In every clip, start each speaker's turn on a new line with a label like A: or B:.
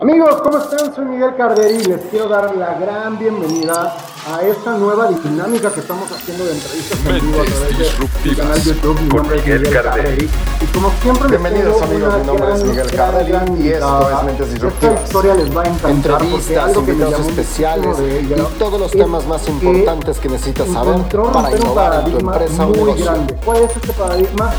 A: Amigos, ¿cómo están? Soy Miguel Carderi y les quiero dar la gran bienvenida a esta nueva dinámica que estamos haciendo de entrevistas en vivo a través de canal YouTube. Mi nombre es Miguel Carderi. Y como siempre,
B: bienvenidos amigos. Mi nombre es Miguel Carderi y esto es Mentes Disruptivas.
A: Esta historia les va a encantar
B: Entrevistas, invitados especiales y todos los temas más importantes que necesitas saber para innovar en tu empresa o negocio.
A: Grande. ¿Cuál es este paradigma?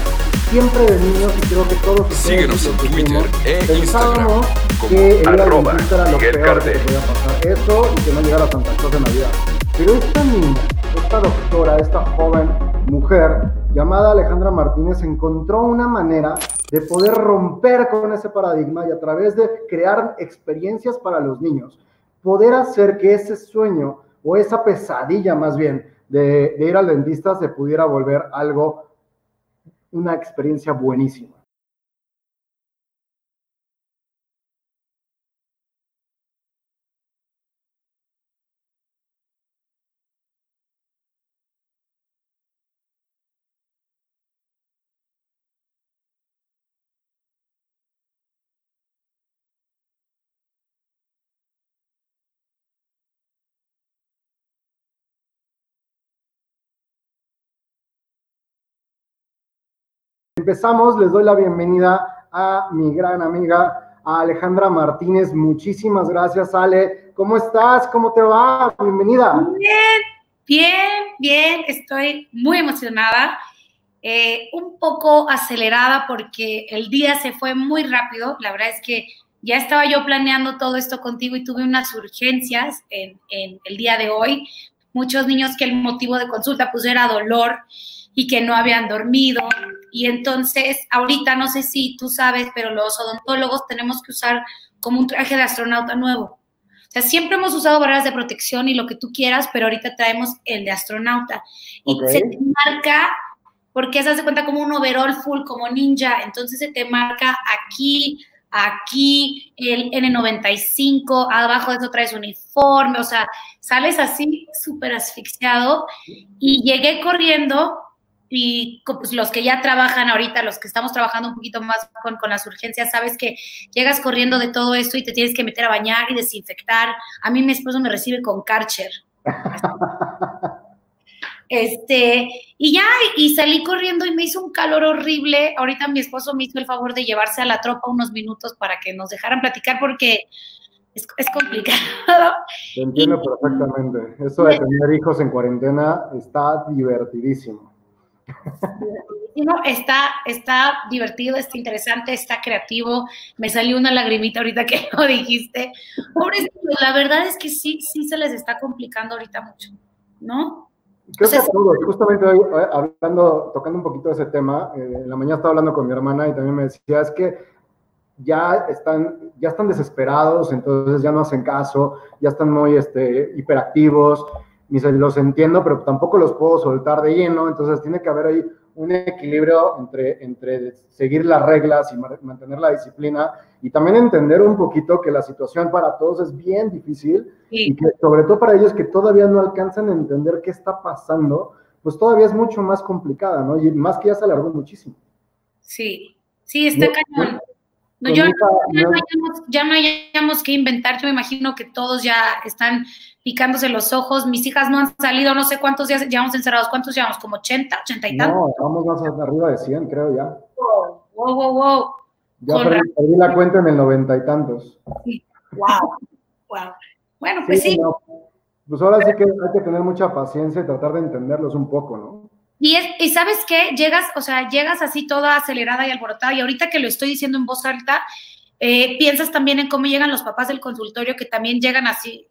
A: Siempre de niños y creo que todos
C: Síguenos en Twitter e Instagram como
A: que
C: arroba Miguel
A: peor que pasar. Eso y que no llegara Santa Claus de Navidad. Pero esta niña, esta doctora, esta joven mujer llamada Alejandra Martínez encontró una manera de poder romper con ese paradigma y a través de crear experiencias para los niños, poder hacer que ese sueño o esa pesadilla más bien de, de ir al dentista se pudiera volver algo, una experiencia buenísima. Empezamos, les doy la bienvenida a mi gran amiga a Alejandra Martínez. Muchísimas gracias, Ale. ¿Cómo estás? ¿Cómo te va? Bienvenida.
D: Bien, bien, bien. Estoy muy emocionada, eh, un poco acelerada porque el día se fue muy rápido. La verdad es que ya estaba yo planeando todo esto contigo y tuve unas urgencias en, en el día de hoy. Muchos niños que el motivo de consulta pues era dolor y que no habían dormido. Y entonces, ahorita no sé si tú sabes, pero los odontólogos tenemos que usar como un traje de astronauta nuevo. O sea, siempre hemos usado barreras de protección y lo que tú quieras, pero ahorita traemos el de astronauta. Y se te marca, porque se hace cuenta como un overall full, como ninja. Entonces se te marca aquí, aquí, el N95, abajo de eso traes uniforme, o sea, sales así súper asfixiado. Y llegué corriendo y pues, los que ya trabajan ahorita, los que estamos trabajando un poquito más con, con las urgencias, sabes que llegas corriendo de todo esto y te tienes que meter a bañar y desinfectar. A mí mi esposo me recibe con Karcher. Este, y ya, y salí corriendo y me hizo un calor horrible. Ahorita mi esposo me hizo el favor de llevarse a la tropa unos minutos para que nos dejaran platicar porque es, es complicado.
A: Te entiendo perfectamente. Eso de tener hijos en cuarentena está divertidísimo.
D: No, está, está divertido, está interesante, está creativo. Me salió una lagrimita ahorita que lo dijiste. Pobrecito, la verdad es que sí, sí se les está complicando ahorita mucho, ¿no?
A: Creo
D: sea,
A: que a todos, justamente hoy, eh, hablando, tocando un poquito de ese tema, eh, en la mañana estaba hablando con mi hermana y también me decía, es que ya están, ya están desesperados, entonces ya no hacen caso, ya están muy este, hiperactivos, y se los entiendo, pero tampoco los puedo soltar de lleno, entonces tiene que haber ahí un equilibrio entre, entre seguir las reglas y ma- mantener la disciplina y también entender un poquito que la situación para todos es bien difícil y que sobre todo para ellos que todavía no alcanzan a entender qué está pasando, pues todavía es mucho más complicada, ¿no? Y más que ya se alargó muchísimo.
D: sí, sí, está
A: No,
D: cañón. No, yo, ya, no hayamos, ya no hayamos que inventar, yo me imagino que todos ya están picándose los ojos, mis hijas no han salido, no sé cuántos días llevamos encerrados, ¿cuántos llevamos? ¿Como 80, 80 y tantos?
A: No, vamos más arriba de 100, creo ya.
D: Wow, wow, wow,
A: Ya
D: Con
A: perdí, perdí la cuenta en el noventa y tantos.
D: wow, wow. Bueno, pues sí,
A: no, Pues ahora sí que hay que tener mucha paciencia y tratar de entenderlos un poco, ¿no?
D: Y, es, y sabes qué, llegas, o sea, llegas así toda acelerada y alborotada, y ahorita que lo estoy diciendo en voz alta, eh, piensas también en cómo llegan los papás del consultorio, que también llegan así,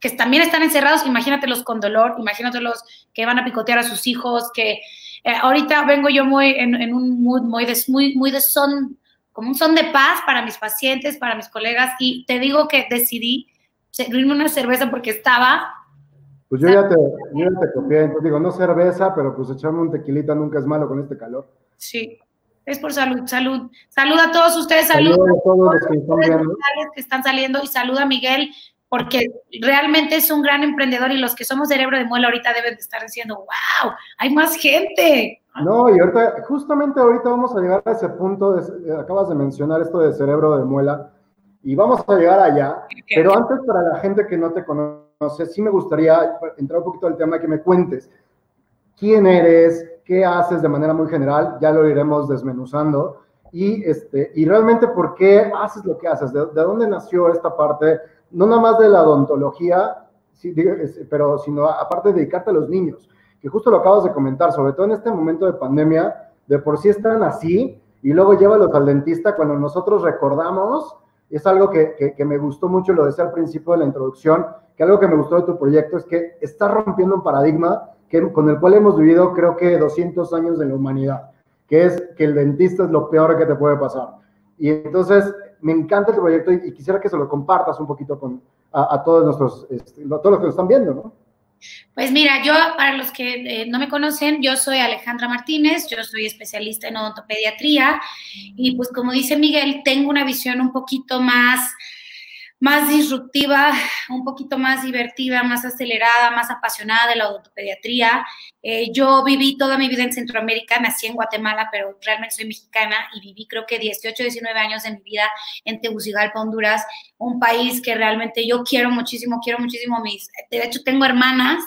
D: que también están encerrados, imagínatelos con dolor, imagínatelos que van a picotear a sus hijos, que eh, ahorita vengo yo muy en, en un mood muy de, muy, muy de son, como un son de paz para mis pacientes, para mis colegas, y te digo que decidí servirme una cerveza porque estaba
A: Pues yo ya te, yo ya te copié, entonces digo, no cerveza, pero pues echarme un tequilita nunca es malo con este calor.
D: Sí, es por salud, salud. Salud a todos ustedes, salud
A: Saludos a todos los que están
D: redes
A: viendo.
D: sociales que están saliendo y salud a Miguel, porque realmente es un gran emprendedor y los que somos cerebro de muela ahorita deben de estar diciendo, wow, hay más gente.
A: No, y ahorita, justamente ahorita vamos a llegar a ese punto, de- eh, acabas de mencionar esto de cerebro de muela, y vamos a llegar allá. Pero antes, para la gente que no te conoce, sí me gustaría entrar un poquito al tema que me cuentes. ¿Quién eres? ¿Qué haces de manera muy general? Ya lo iremos desmenuzando. Y, este, y realmente, ¿por qué haces lo que haces? ¿De, dónde nació esta parte? No nada más de la odontología, pero sino aparte de dedicarte a los niños, que justo lo acabas de comentar, sobre todo en este momento de pandemia, de por sí están así, y luego llévalos al dentista cuando nosotros recordamos es algo que, me gustó mucho, lo decía al principio de la introducción, que algo que me gustó de tu proyecto es que está rompiendo un paradigma que, con el cual hemos vivido creo que 200 años de la humanidad, que es que el dentista es lo peor que te puede pasar. Y entonces me encanta tu proyecto y, quisiera que se lo compartas un poquito con, a, todos nuestros, este, todos los que lo están viendo, ¿no?
D: Pues mira, yo, para los que eh, no me conocen, yo soy Alejandra Martínez, yo soy especialista en odontopediatría y pues como dice Miguel, tengo una visión un poquito más más disruptiva, un poquito más divertida, más acelerada, más apasionada de la odontopediatría. Eh, yo viví toda mi vida en Centroamérica, nací en Guatemala, pero realmente soy mexicana y viví creo que 18, 19 años de mi vida en Tegucigalpa, Honduras, un país que realmente yo quiero muchísimo, quiero muchísimo mis, de hecho tengo hermanas,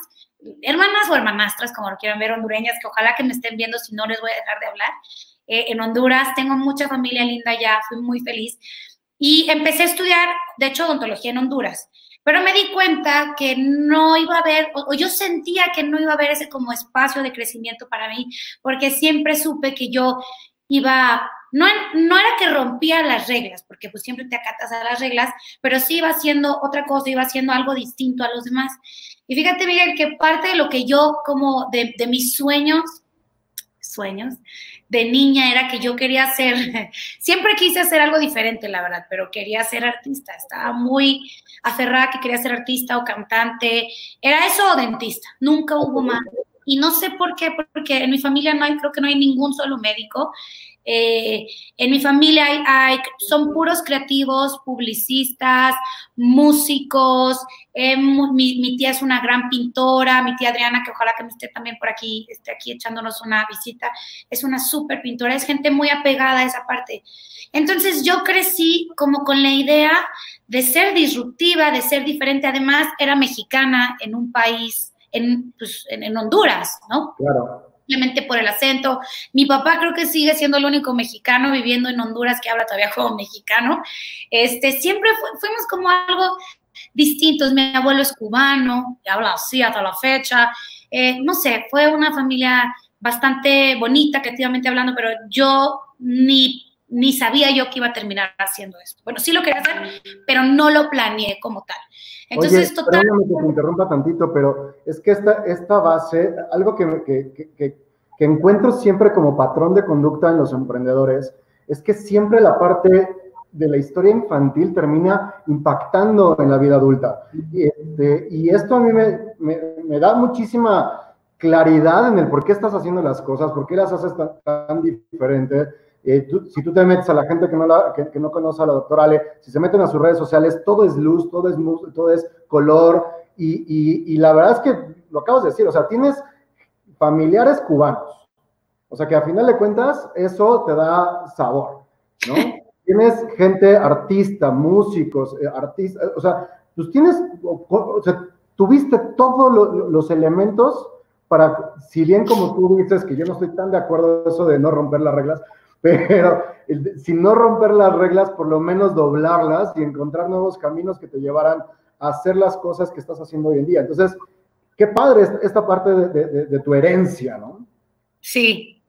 D: hermanas o hermanastras, como lo quieran ver, hondureñas, que ojalá que me estén viendo, si no les voy a dejar de hablar. Eh, en Honduras tengo mucha familia linda ya, fui muy feliz y empecé a estudiar, de hecho, odontología en Honduras. Pero me di cuenta que no iba a haber, o, yo sentía que no iba a haber ese como espacio de crecimiento para mí, porque siempre supe que yo iba, no, no era que rompía las reglas, porque pues siempre te acatas a las reglas, pero sí iba haciendo otra cosa, iba haciendo algo distinto a los demás. Y fíjate, Miguel, que parte de lo que yo como de, de mis sueños, sueños, de niña era que yo quería ser, siempre quise hacer algo diferente, la verdad, pero quería ser artista. Estaba muy aferrada que quería ser artista o cantante. Era eso o dentista. Nunca hubo más. Y no sé por qué, porque en mi familia no hay, creo que no hay ningún solo médico. Eh, en mi familia hay, son puros creativos, publicistas, músicos. Eh, mi, tía es una gran pintora, mi tía Adriana, que ojalá que me esté también por aquí, esté aquí echándonos una visita, es una súper pintora, es gente muy apegada a esa parte. Entonces yo crecí como con la idea de ser disruptiva, de ser diferente. Además, era mexicana en un país, en, pues, en Honduras, ¿no?
A: Claro
D: simplemente por el acento. Mi papá creo que sigue siendo el único mexicano viviendo en Honduras que habla todavía como mexicano. Este, siempre fuimos como algo distintos. Mi abuelo es cubano, y habla así hasta la fecha. Eh, no sé, fue una familia bastante bonita, creativamente hablando, pero yo ni ni sabía yo que iba a terminar haciendo esto. Bueno, sí lo quería hacer, pero no lo planeé como tal.
A: Entonces, Oye, total... que te interrumpa tantito, pero es que esta, esta base, algo que, que, que, que encuentro siempre como patrón de conducta en los emprendedores, es que siempre la parte de la historia infantil termina impactando en la vida adulta. Y, este, y esto a mí me, me, me, da muchísima claridad en el por qué estás haciendo las cosas, por qué las haces tan, tan diferentes eh, si tú te metes a la gente que no, la, que, no conoce a la doctora Ale, si se meten a sus redes sociales, todo es luz, todo es, todo es color, y, y, la verdad es que lo acabas de decir, o sea, tienes familiares cubanos, o sea que a final de cuentas eso te da sabor, ¿no? tienes gente artista, músicos, eh, artistas, o sea, pues tienes, o sea, tuviste todos los elementos para, si bien como tú dices que yo no estoy tan de acuerdo eso de no romper las reglas, pero si no romper las reglas, por lo menos doblarlas y encontrar nuevos caminos que te llevaran a hacer las cosas que estás haciendo hoy en día. Entonces, qué padre esta parte de, tu herencia, ¿no?
D: Sí,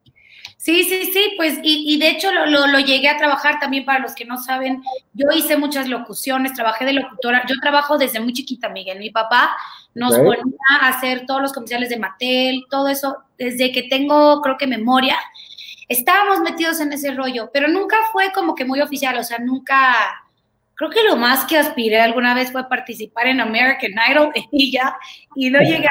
D: sí, sí, sí, pues, y, de hecho lo, lo, llegué a trabajar también para los que no saben, yo hice muchas locuciones, trabajé de locutora, yo trabajo desde muy chiquita, Miguel, mi papá nos ponía a hacer todos los comerciales de Mattel, todo eso, desde que tengo, creo que memoria, estábamos metidos en ese rollo, pero nunca fue como que muy oficial, o sea, nunca, creo que lo más que aspiré alguna vez fue participar en American Idol y ya, y no llegué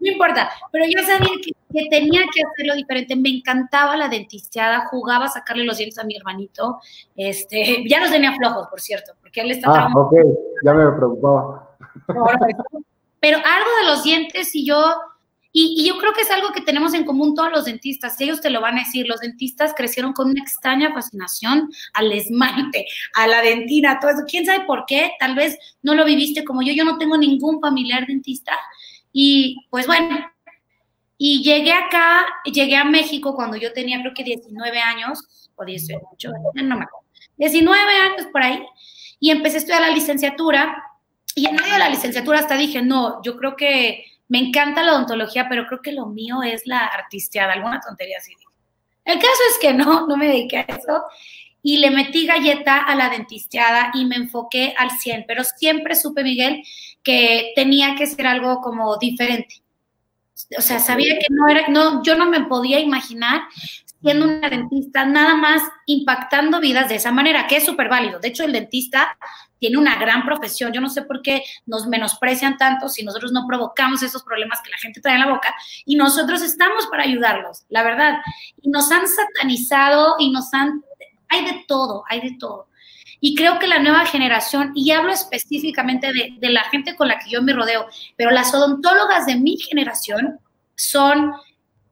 D: no importa, pero yo sabía que, tenía que hacerlo diferente, me encantaba la dentisteada, jugaba a sacarle los dientes a mi hermanito, este, ya los tenía flojos, por cierto, porque él está...
A: Ah, ok, ya me preocupaba.
D: Pero algo de los dientes y yo Y, yo creo que es algo que tenemos en común todos los dentistas, ellos te lo van a decir, los dentistas crecieron con una extraña fascinación al esmalte, a la dentina, todo eso. ¿Quién sabe por qué? Tal vez no lo viviste como yo, yo no tengo ningún familiar dentista. Y pues bueno, y llegué acá, llegué a México cuando yo tenía creo que 19 años, o 18, no me acuerdo, 19 años por ahí, y empecé a estudiar la licenciatura, y en medio de la licenciatura hasta dije, no, yo creo que me encanta la odontología, pero creo que lo mío es la artisteada, alguna tontería así. El caso es que no, no me dediqué a eso y le metí galleta a la dentisteada y me enfoqué al 100, pero siempre supe, Miguel, que tenía que ser algo como diferente. O sea, sabía que no era, no, yo no me podía imaginar siendo una dentista nada más impactando vidas de esa manera, que es súper válido. De hecho, el dentista tiene una gran profesión. Yo no sé por qué nos menosprecian tanto si nosotros no provocamos esos problemas que la gente trae en la boca y nosotros estamos para ayudarlos, la verdad. Y nos han satanizado y nos han... Hay de todo, hay de todo. Y creo que la nueva generación, y hablo específicamente de, de la gente con la que yo me rodeo, pero las odontólogas de mi generación son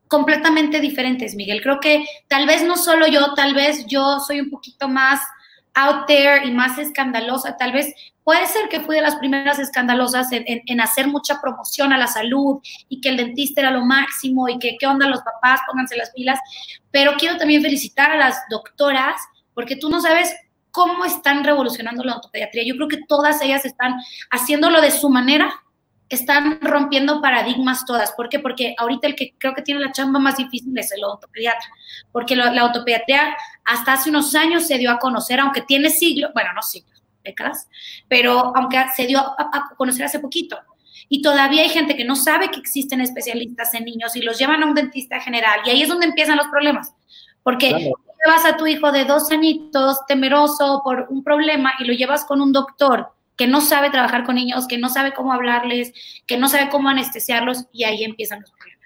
D: completamente diferentes, Miguel. Creo que tal vez no solo yo, tal vez yo soy un poquito más out there y más escandalosa. Tal vez puede ser que fui de las primeras escandalosas en, hacer mucha promoción a la salud y que el dentista era lo máximo y que qué onda los papás, pónganse las pilas. Pero quiero también felicitar a las doctoras porque tú no sabes cómo están revolucionando la ortopediatría. Yo creo que todas ellas están haciéndolo de su manera están rompiendo paradigmas todas. ¿Por qué? Porque ahorita el que creo que tiene la chamba más difícil es el ortopediatra, porque la, la hasta hace unos años se dio a conocer, aunque tiene siglos, bueno, no siglos, décadas, pero aunque se dio a, conocer hace poquito. Y todavía hay gente que no sabe que existen especialistas en niños y los llevan a un dentista general. Y ahí es donde empiezan los problemas. Porque llevas a tu hijo de dos añitos temeroso por un problema y lo llevas con un doctor que no sabe trabajar con niños, que no sabe cómo hablarles, que no sabe cómo anestesiarlos y ahí empiezan los problemas.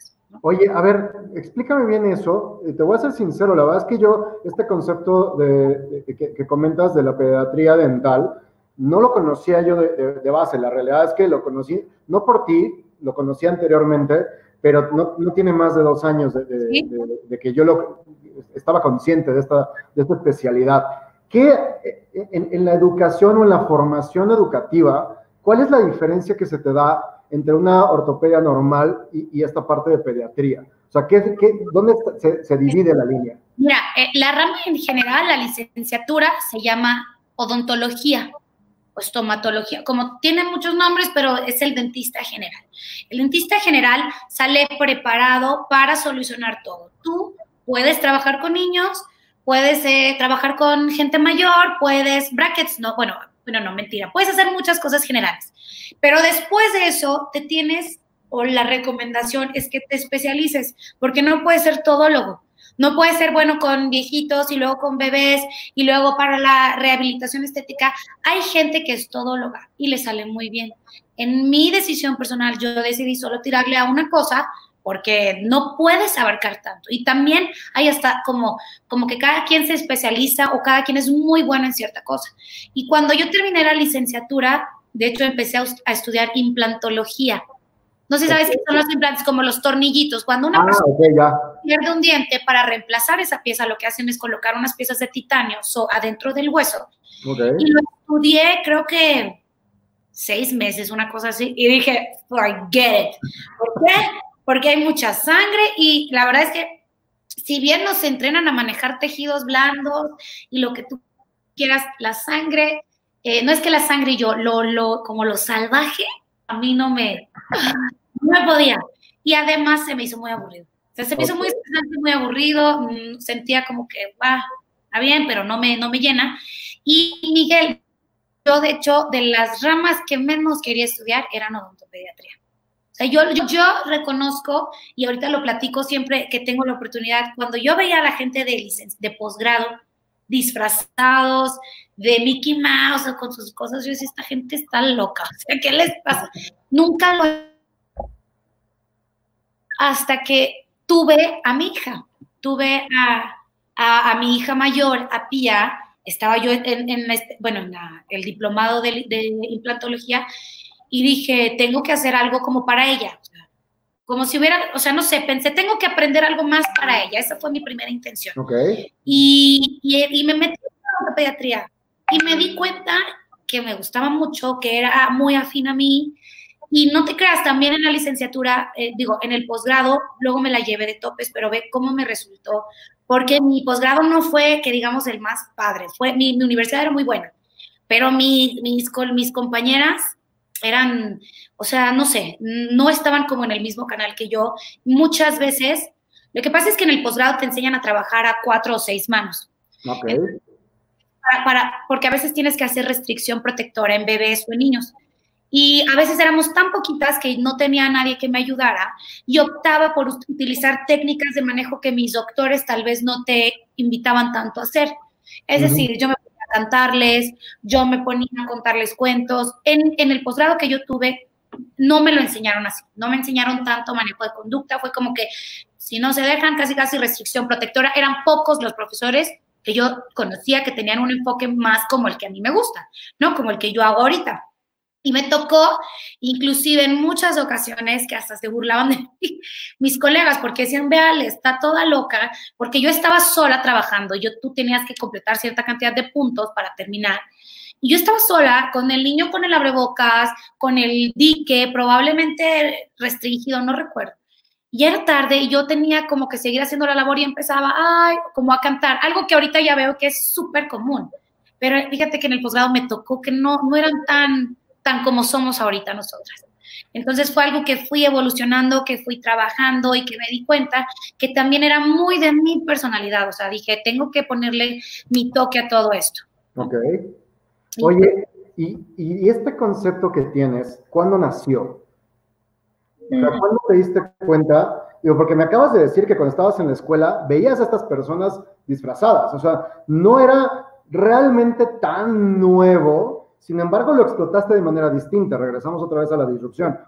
A: Oye, a ver, explícame bien eso. Te voy a ser sincero, la verdad es que yo este concepto de, que, comentas de la pediatría dental, no lo conocía yo de, base. La realidad es que lo conocí, no por ti, lo conocí anteriormente, pero no, no tiene más de dos años de, que yo lo, estaba consciente de esta, de esta especialidad. ¿Qué eh, en, la educación o en la formación educativa, cuál es la diferencia que se te da entre una ortopedia normal y, esta parte de pediatría? O sea, ¿qué, dónde se, divide la línea?
D: Mira, eh, la rama en general, la licenciatura, se llama odontología o estomatología. Como tiene muchos nombres, pero es el dentista general. El dentista general sale preparado para solucionar todo. Tú puedes trabajar con niños, puedes eh, trabajar con gente mayor, puedes, brackets, no, bueno, bueno, no, mentira, puedes hacer muchas cosas generales. Pero después de eso, te tienes, o la recomendación es que te especialices, porque no puedes ser todólogo. No puedes ser bueno con viejitos y luego con bebés y luego para la rehabilitación estética. Hay gente que es todóloga y le sale muy bien. En mi decisión personal, yo decidí solo tirarle a una cosa porque no puedes abarcar tanto. Y también hay hasta como, como que cada quien se especializa o cada quien es muy bueno en cierta cosa. Y cuando yo terminé la licenciatura, de hecho empecé a, estudiar implantología. No sé sabes qué son los implantes, como los tornillitos. Cuando una ah, persona pierde un diente, para reemplazar esa pieza, lo que hacen es colocar unas piezas de titanio adentro del hueso. Y lo estudié, creo que seis meses, una cosa así, y dije, forget it. ¿Por qué? Porque hay mucha sangre y la verdad es que si bien nos entrenan a manejar tejidos blandos y lo que tú quieras, la sangre, eh, no es que la sangre y yo, lo, lo, como lo salvaje, a mí no me, no me podía. Y además se me hizo muy aburrido. O sea, se me hizo muy muy aburrido, mm, sentía como que, va, está bien, pero no me, no me llena. Y Miguel, yo de hecho, de las ramas que menos quería estudiar eran odontopediatría yo, yo, reconozco, y ahorita lo platico siempre que tengo la oportunidad, cuando yo veía a la gente de, de posgrado disfrazados de Mickey Mouse o con sus cosas, yo decía, esta gente está loca, o sea, ¿qué les pasa? Nunca lo... Hasta que tuve a mi hija, tuve a, a, mi hija mayor, a Pia, estaba yo en, este, bueno, en el diplomado de, de implantología, y dije, tengo que hacer algo como para ella. como si hubiera, o sea, no sé, pensé, tengo que aprender algo más para ella. Esa fue mi primera intención.
A: Ok.
D: Y, y, me metí en la pediatría y me di cuenta que me gustaba mucho, que era muy afín a mí. Y no te creas, también en la licenciatura, eh, digo, en el posgrado, luego me la llevé de topes, pero ve cómo me resultó, porque mi posgrado no fue, que digamos, el más padre, fue, mi, mi universidad era muy buena, pero mi, mis, mis compañeras eran, o sea, no sé, no estaban como en el mismo canal que yo. Muchas veces, lo que pasa es que en el posgrado te enseñan a trabajar a cuatro o seis manos.
A: Okay.
D: Para, porque a veces tienes que hacer restricción protectora en bebés o en niños. Y a veces éramos tan poquitas que no tenía nadie que me ayudara y optaba por utilizar técnicas de manejo que mis doctores tal vez no te invitaban tanto a hacer. Es decir, yo me cantarles, yo me ponía a contarles cuentos. En, el posgrado que yo tuve, no me lo enseñaron así, no me enseñaron tanto manejo de conducta, fue como que si no se dejan, casi casi restricción protectora, eran pocos los profesores que yo conocía que tenían un enfoque más como el que a mí me gusta, ¿no? Como el que yo hago ahorita. Y me tocó, inclusive en muchas ocasiones, que hasta se burlaban de mí, mis colegas, porque decían, véale, está toda loca, porque yo estaba sola trabajando, yo, tú tenías que completar cierta cantidad de puntos para terminar. Y yo estaba sola, con el niño con el abrebocas, con el dique, probablemente restringido, no recuerdo. Y era tarde y yo tenía como que seguir haciendo la labor y empezaba, ay, como a cantar, algo que ahorita ya veo que es súper común. Pero fíjate que en el posgrado me tocó que no, no eran tan tan como somos ahorita nosotras. Entonces fue algo que fui evolucionando, que fui trabajando y que me di cuenta que también era muy de mi personalidad. O sea, dije, tengo que ponerle mi toque a todo esto.
A: Ok. Oye, ¿y, y este concepto que tienes, cuándo nació? ¿Cuándo te diste cuenta? Digo, porque me acabas de decir que cuando estabas en la escuela veías a estas personas disfrazadas. O sea, no era realmente tan nuevo sin embargo, lo explotaste de manera distinta. Regresamos otra vez a la disrupción.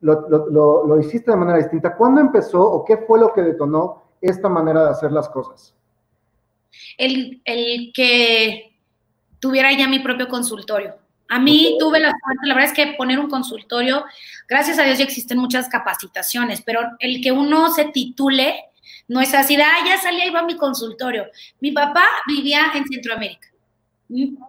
A: Lo, hiciste de manera distinta. ¿Cuándo empezó o qué fue lo que detonó esta manera de hacer las cosas?
D: El, que tuviera ya mi propio consultorio. A mí tuve la suerte, la verdad es que poner un consultorio, gracias a Dios ya existen muchas capacitaciones, pero el que uno se titule no es así, ah, ya salía y iba a mi consultorio. Mi papá vivía en Centroamérica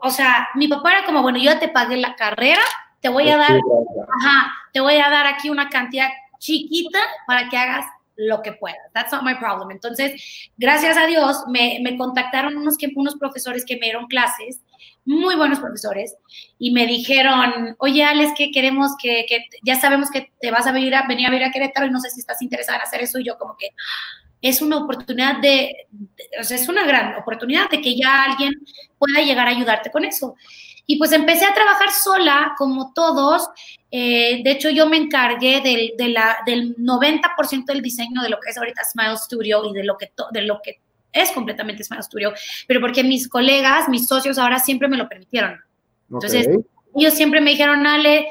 D: o sea, mi papá era como, bueno, yo ya te pagué la carrera, te voy a dar, ajá, te voy a dar aquí una cantidad chiquita para que hagas lo que puedas. That's not my problem. Entonces, gracias a Dios, me, me contactaron unos, que, unos profesores que me dieron clases, muy buenos profesores, y me dijeron, oye, Alex, que queremos que, que ya sabemos que te vas a venir a, venir a ver a Querétaro y no sé si estás interesada en hacer eso. Y yo como que, es una oportunidad de, o sea, es una gran oportunidad de que ya alguien pueda llegar a ayudarte con eso. Y pues empecé a trabajar sola, como todos. Eh, de hecho, yo me encargué del, de la, del 90% del diseño de lo que es ahorita Smile Studio y de lo que, de lo que es completamente Smile Studio, pero porque mis colegas, mis socios ahora siempre me lo permitieron. Entonces, ellos siempre me dijeron, Ale,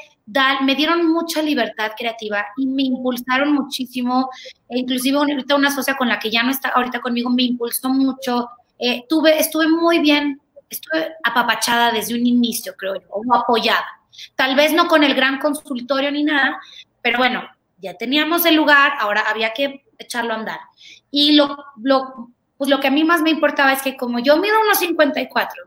D: me dieron mucha libertad creativa y me impulsaron muchísimo. E inclusive ahorita una socia con la que ya no está ahorita conmigo me impulsó mucho. Eh, tuve, estuve muy bien, estuve apapachada desde un inicio, creo yo, o apoyada. Tal vez no con el gran consultorio ni nada, pero bueno, ya teníamos el lugar, ahora había que echarlo a andar. Y lo, lo, pues lo que a mí más me importaba es que como yo mido unos 54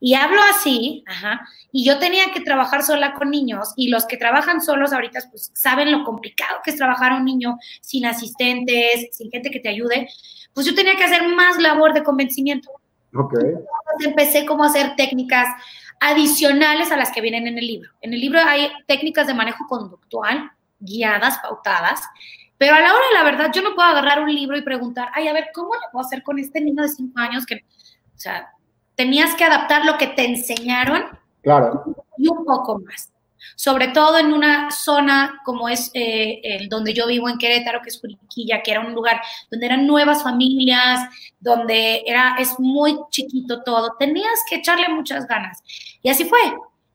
D: y hablo así, ajá, y yo tenía que trabajar sola con niños y los que trabajan solos ahorita pues saben lo complicado que es trabajar a un niño sin asistentes, sin gente que te ayude, pues yo tenía que hacer más labor de convencimiento.
A: Ok.
D: Entonces empecé como a hacer técnicas adicionales a las que vienen en el libro. En el libro hay técnicas de manejo conductual guiadas, pautadas, pero a la hora de la verdad yo no puedo agarrar un libro y preguntar, ay, a ver, ¿cómo le puedo hacer con este niño de cinco años que, o sea, tenías que adaptar lo que te enseñaron
A: claro.
D: y un poco más. Sobre todo en una zona como es eh, el donde yo vivo en Querétaro, que es Juriquilla, que era un lugar donde eran nuevas familias, donde era, es muy chiquito todo. Tenías que echarle muchas ganas. Y así fue.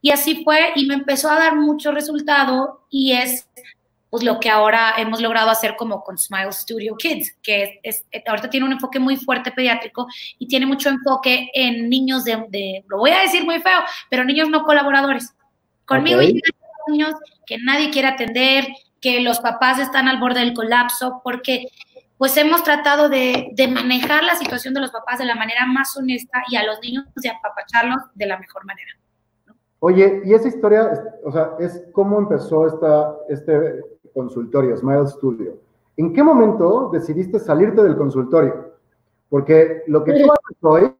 D: Y así fue y me empezó a dar mucho resultado y es pues lo que ahora hemos logrado hacer como con Smile Studio Kids, que es, ahorita tiene un enfoque muy fuerte pediátrico y tiene mucho enfoque en niños de, lo voy a decir muy feo, pero niños no colaboradores. Conmigo hay niños que nadie quiere atender que los papás están al borde del colapso, porque pues hemos tratado de, manejar la situación de los papás de la manera más honesta y a los niños de apapacharlos de la mejor manera.
A: Oye, y esa historia, o sea, es cómo empezó esta, este consultorio, Smile Studio. ¿En qué momento decidiste salirte del consultorio? Porque lo que tú haces hoy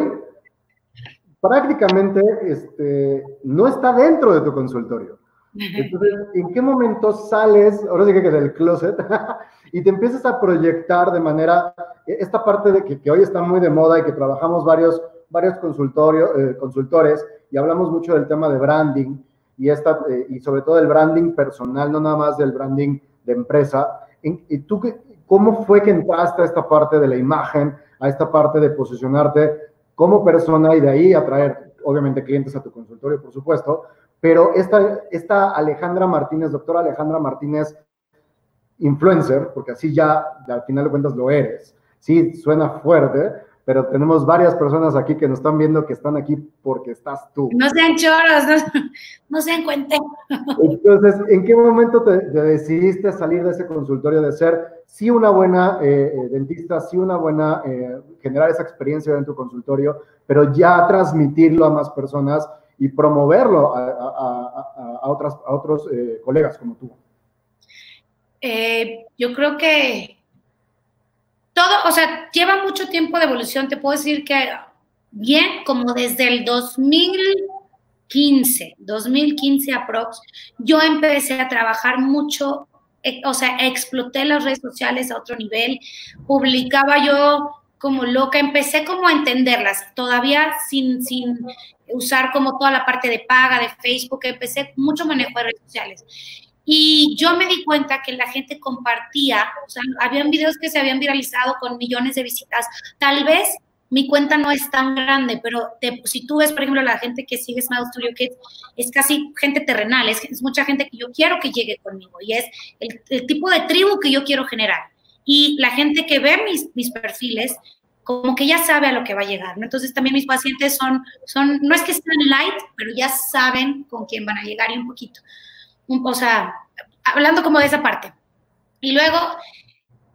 A: prácticamente este, no está dentro de tu consultorio. Entonces, ¿en qué momento sales, ahora sí que del closet, y te empiezas a proyectar de manera, esta parte de que, hoy está muy de moda y que trabajamos varios, varios consultorios, eh, consultores y hablamos mucho del tema de branding y, esta, eh, y sobre todo del branding personal, no nada más del branding de empresa. ¿Y tú cómo fue que entraste a esta parte de la imagen, a esta parte de posicionarte como persona y de ahí atraer, obviamente, clientes a tu consultorio, por supuesto? Pero esta, esta Alejandra Martínez, doctora Alejandra Martínez, influencer, porque así ya al final de cuentas lo eres. Sí, suena fuerte, pero tenemos varias personas aquí que nos están viendo que están aquí porque estás tú.
D: No sean choros, no, sean cuenten.
A: Entonces, ¿en qué momento te, decidiste salir de ese consultorio de ser sí una buena eh, eh, dentista, sí una buena, eh, generar esa experiencia en tu consultorio, pero ya transmitirlo a más personas y promoverlo a, otras, a otros colegas como tú?
D: Yo creo que todo, o sea, lleva mucho tiempo de evolución. Te puedo decir que bien, como desde el 2015, 2015 aprox, yo empecé a trabajar mucho, eh, o sea, exploté las redes sociales a otro nivel, publicaba yo como loca, empecé como a entenderlas, todavía sin, sin usar como toda la parte de paga de Facebook, empecé mucho manejo de redes sociales. Y yo me di cuenta que la gente compartía, o sea, habían videos que se habían viralizado con millones de visitas. Tal vez mi cuenta no es tan grande, pero si tú ves, por ejemplo, la gente que sigue Smile Studio Kids, es casi gente terrenal, es, mucha gente que yo quiero que llegue conmigo y es el, tipo de tribu que yo quiero generar. Y la gente que ve mis, mis perfiles, como que ya sabe a lo que va a llegar, ¿no? Entonces también mis pacientes son, son, no es que estén light, pero ya saben con quién van a llegar y un poquito o sea, hablando como de esa parte. Y luego,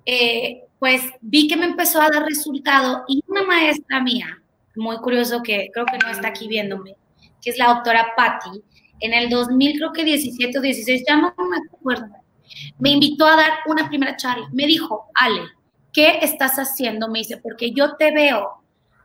D: eh, pues vi que me empezó a dar resultado y una maestra mía, muy curioso que creo que no está aquí viéndome, que es la doctora Patti, en el 2000, creo que 17 o 16, ya no me acuerdo, me invitó a dar una primera charla. Me dijo, Ale, ¿qué estás haciendo? Me dice, porque yo te veo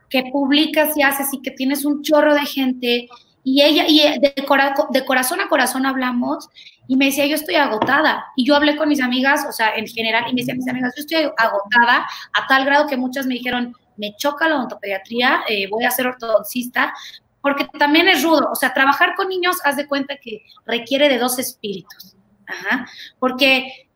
D: que publicas y haces y que tienes un chorro de gente y ella, y de, de, corazón a corazón hablamos y me decía, yo estoy agotada. Y yo hablé con mis amigas, o sea, en general, y me decía, mis amigas, yo estoy agotada a tal grado que muchas me dijeron, me choca la odontopediatría, eh, voy a ser ortodoncista, porque también es rudo. O sea, trabajar con niños, haz de cuenta que requiere de dos espíritus. Ajá, porque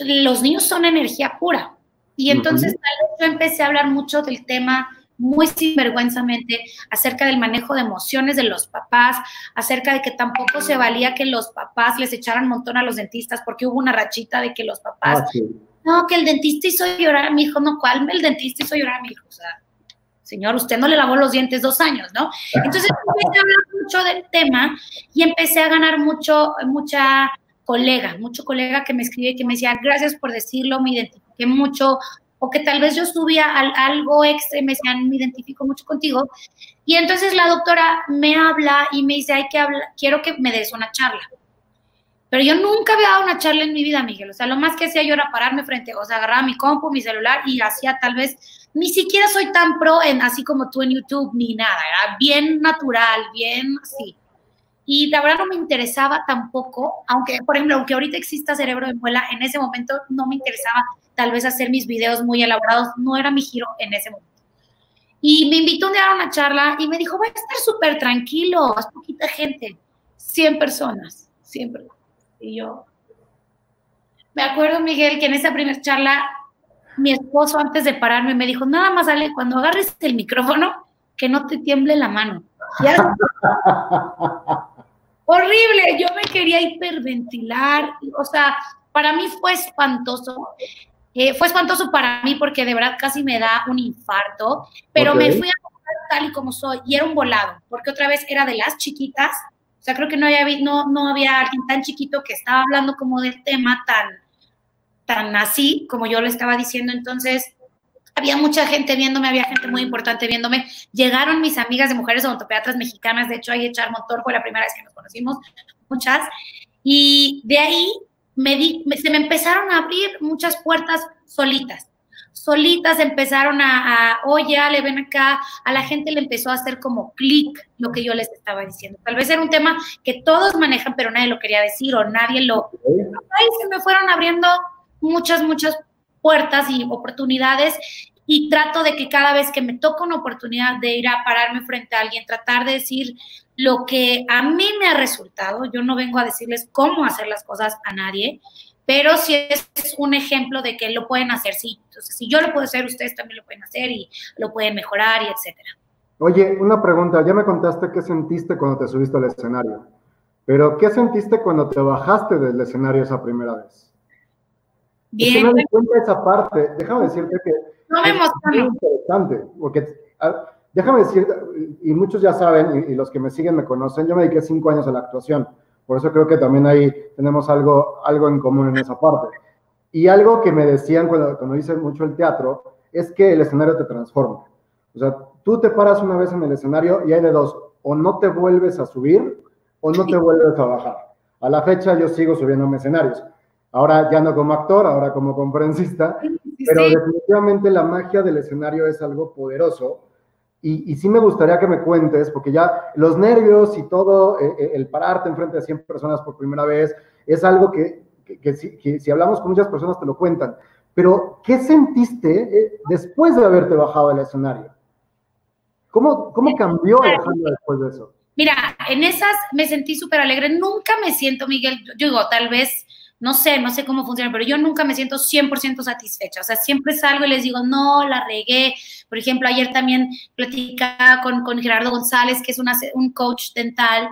D: los niños son energía pura. Y entonces yo empecé a hablar mucho del tema muy sinvergüenzamente acerca del manejo de emociones de los papás, acerca de que tampoco se valía que los papás les echaran un montón a los dentistas, porque hubo una rachita de que los papás, ah, no, que el dentista hizo llorar a mi hijo, no, ¿cuál el dentista hizo llorar a mi hijo? O sea, señor, usted no le lavó los dientes dos años, ¿no? Entonces empecé a hablar mucho del tema y empecé a ganar mucho, mucha colega, mucho colega que me escribe y que me decía, gracias por decirlo, me identifiqué mucho, o que tal vez yo subía algo extra y me decían, me identifico mucho contigo. Y entonces la doctora me habla y me dice, hay que hablar, quiero que me des una charla. Pero yo nunca había dado una charla en mi vida, Miguel. O sea, lo más que hacía yo era pararme frente, o sea, agarraba mi compu, mi celular y hacía tal vez, ni siquiera soy tan pro en así como tú en YouTube ni nada, era bien natural, bien así. Y la verdad no me interesaba tampoco, aunque, por ejemplo, aunque ahorita exista Cerebro de Muela, en ese momento no me interesaba tal vez hacer mis videos muy elaborados, no era mi giro en ese momento. Y me invitó un día a una charla y me dijo, va a estar súper tranquilo, es poquita gente, 100 personas, siempre. Y yo, me acuerdo, Miguel, que en esa primera charla, mi esposo antes de pararme me dijo, nada más sale cuando agarres el micrófono, que no te tiemble la mano. Horrible, yo me quería hiperventilar, o sea, para mí fue espantoso. Eh, fue espantoso para mí porque de verdad casi me da un infarto, pero me fui a tal y como soy y era un volado, porque otra vez era de las chiquitas, sea, creo que no había, no, no había alguien tan chiquito que estaba hablando como del tema tan, tan así como yo le estaba diciendo. Entonces, había mucha gente viéndome, había gente muy importante viéndome. Llegaron mis amigas de mujeres odontopeatras mexicanas, de hecho, ahí Echar Motor fue la primera vez que nos conocimos, muchas. Y de ahí me se me empezaron a abrir muchas puertas solitas solitas empezaron a, oye, le ven acá, a la gente le empezó a hacer como clic lo que yo les estaba diciendo. Tal vez era un tema que todos manejan, pero nadie lo quería decir o nadie lo... Ahí se me fueron abriendo muchas, muchas puertas y oportunidades y trato de que cada vez que me toca una oportunidad de ir a pararme frente a alguien, tratar de decir lo que a mí me ha resultado, yo no vengo a decirles cómo hacer las cosas a nadie, pero si es un ejemplo de que lo pueden hacer, sí. Entonces, si yo lo puedo hacer, ustedes también lo pueden hacer y lo pueden mejorar y etcétera.
A: Oye, una pregunta, ya me contaste qué sentiste cuando te subiste al escenario, pero ¿qué sentiste cuando te bajaste del escenario esa primera vez? Bien. no me cuenta esa parte, déjame decirte que
D: no me es muy
A: interesante, porque ah, déjame decirte, y muchos ya saben, y, y los que me siguen me conocen, yo me dediqué cinco años a la actuación. Por eso creo que también ahí tenemos algo, algo en común en esa parte. Y algo que me decían cuando, cuando hice mucho el teatro es que el escenario te transforma. O sea, tú te paras una vez en el escenario y hay de dos, o no te vuelves a subir o no te vuelves a bajar. A la fecha yo sigo subiendo escenarios. Ahora ya no como actor, ahora como conferencista, pero definitivamente la magia del escenario es algo poderoso y, sí me gustaría que me cuentes, porque ya los nervios y todo, eh, eh, el pararte enfrente de 100 personas por primera vez, es algo que, si, hablamos con muchas personas te lo cuentan. Pero, ¿qué sentiste eh, después de haberte bajado del escenario? ¿Cómo, cómo cambió Alejandro después de eso?
D: Mira, en esas me sentí súper alegre. Nunca me siento, Miguel, yo digo, tal vez no sé, no sé cómo funciona, pero yo nunca me siento 100% satisfecha. O sea, siempre salgo y les digo, no, la regué. Por ejemplo, ayer también platicaba con, con Gerardo González, que es una, un coach dental,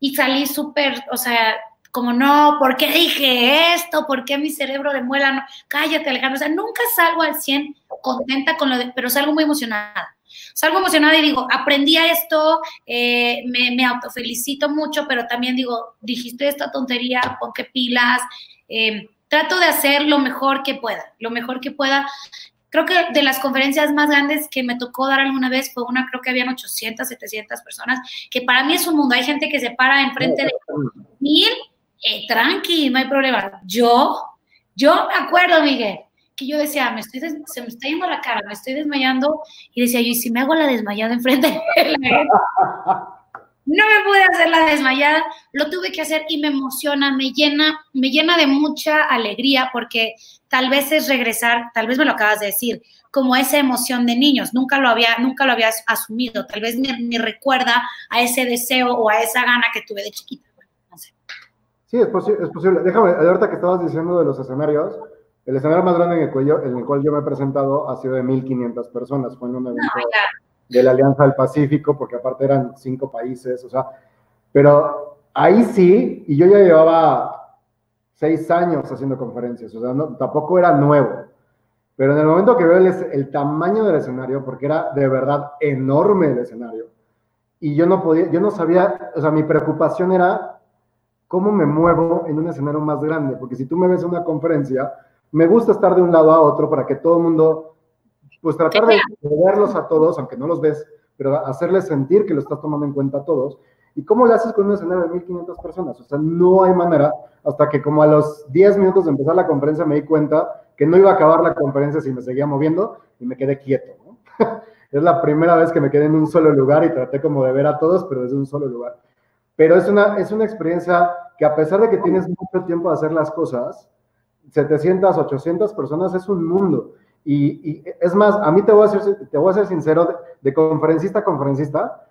D: y salí súper, o sea, como no, ¿por qué dije esto? ¿Por qué mi cerebro de muela? Cállate, Alejandro. O sea, nunca salgo al 100 contenta con lo de, pero salgo muy emocionada. Salgo emocionada y digo, aprendí a esto, eh, me, me autofelicito mucho, pero también digo, dijiste esta tontería, pon que pilas. Eh, trato de hacer lo mejor que pueda, lo mejor que pueda. Creo que de las conferencias más grandes que me tocó dar alguna vez fue una, creo que habían 800, 700 personas, que para mí es un mundo. Hay gente que se para enfrente de mil, eh, tranqui, no hay problema. Yo, yo me acuerdo, Miguel, que yo decía, me estoy se me está yendo la cara, me estoy desmayando, y decía yo, ¿y si me hago la desmayada enfrente de No me pude hacer la desmayada, lo tuve que hacer y me emociona, me llena, me llena de mucha alegría porque tal vez es regresar, tal vez me lo acabas de decir, como esa emoción de niños, nunca lo había, nunca lo había asumido, tal vez me, recuerda a ese deseo o a esa gana que tuve de chiquita.
A: Sí, es, es posible. Déjame, ahorita que estabas diciendo de los escenarios, el escenario más grande en el, cual yo, en el cual yo me he presentado ha sido de 1.500 personas. Fue en un evento de la Alianza del Pacífico, porque aparte eran cinco países, o sea, pero ahí sí, y yo ya llevaba seis años haciendo conferencias, o sea, no, tampoco era nuevo. Pero en el momento que veo el, el, tamaño del escenario, porque era de verdad enorme el escenario, y yo no podía, yo no sabía, o sea, mi preocupación era cómo me muevo en un escenario más grande, porque si tú me ves en una conferencia, me gusta estar de un lado a otro para que todo el mundo, pues tratar de verlos a todos, aunque no los ves, pero hacerles sentir que lo estás tomando en cuenta a todos. ¿Y cómo le haces con un escenario de 1500 personas? O sea, no hay manera, hasta que como a los 10 minutos de empezar la conferencia me di cuenta que no iba a acabar la conferencia si me seguía moviendo y me quedé quieto. es la primera vez que me quedé en un solo lugar y traté como de ver a todos, pero desde un solo lugar. Pero es una, es una experiencia que a pesar de que tienes mucho tiempo de hacer las cosas, 700, 800 personas es un mundo. Y, es más, a mí te voy a ser, te voy a ser sincero, de, conferencista a conferencista,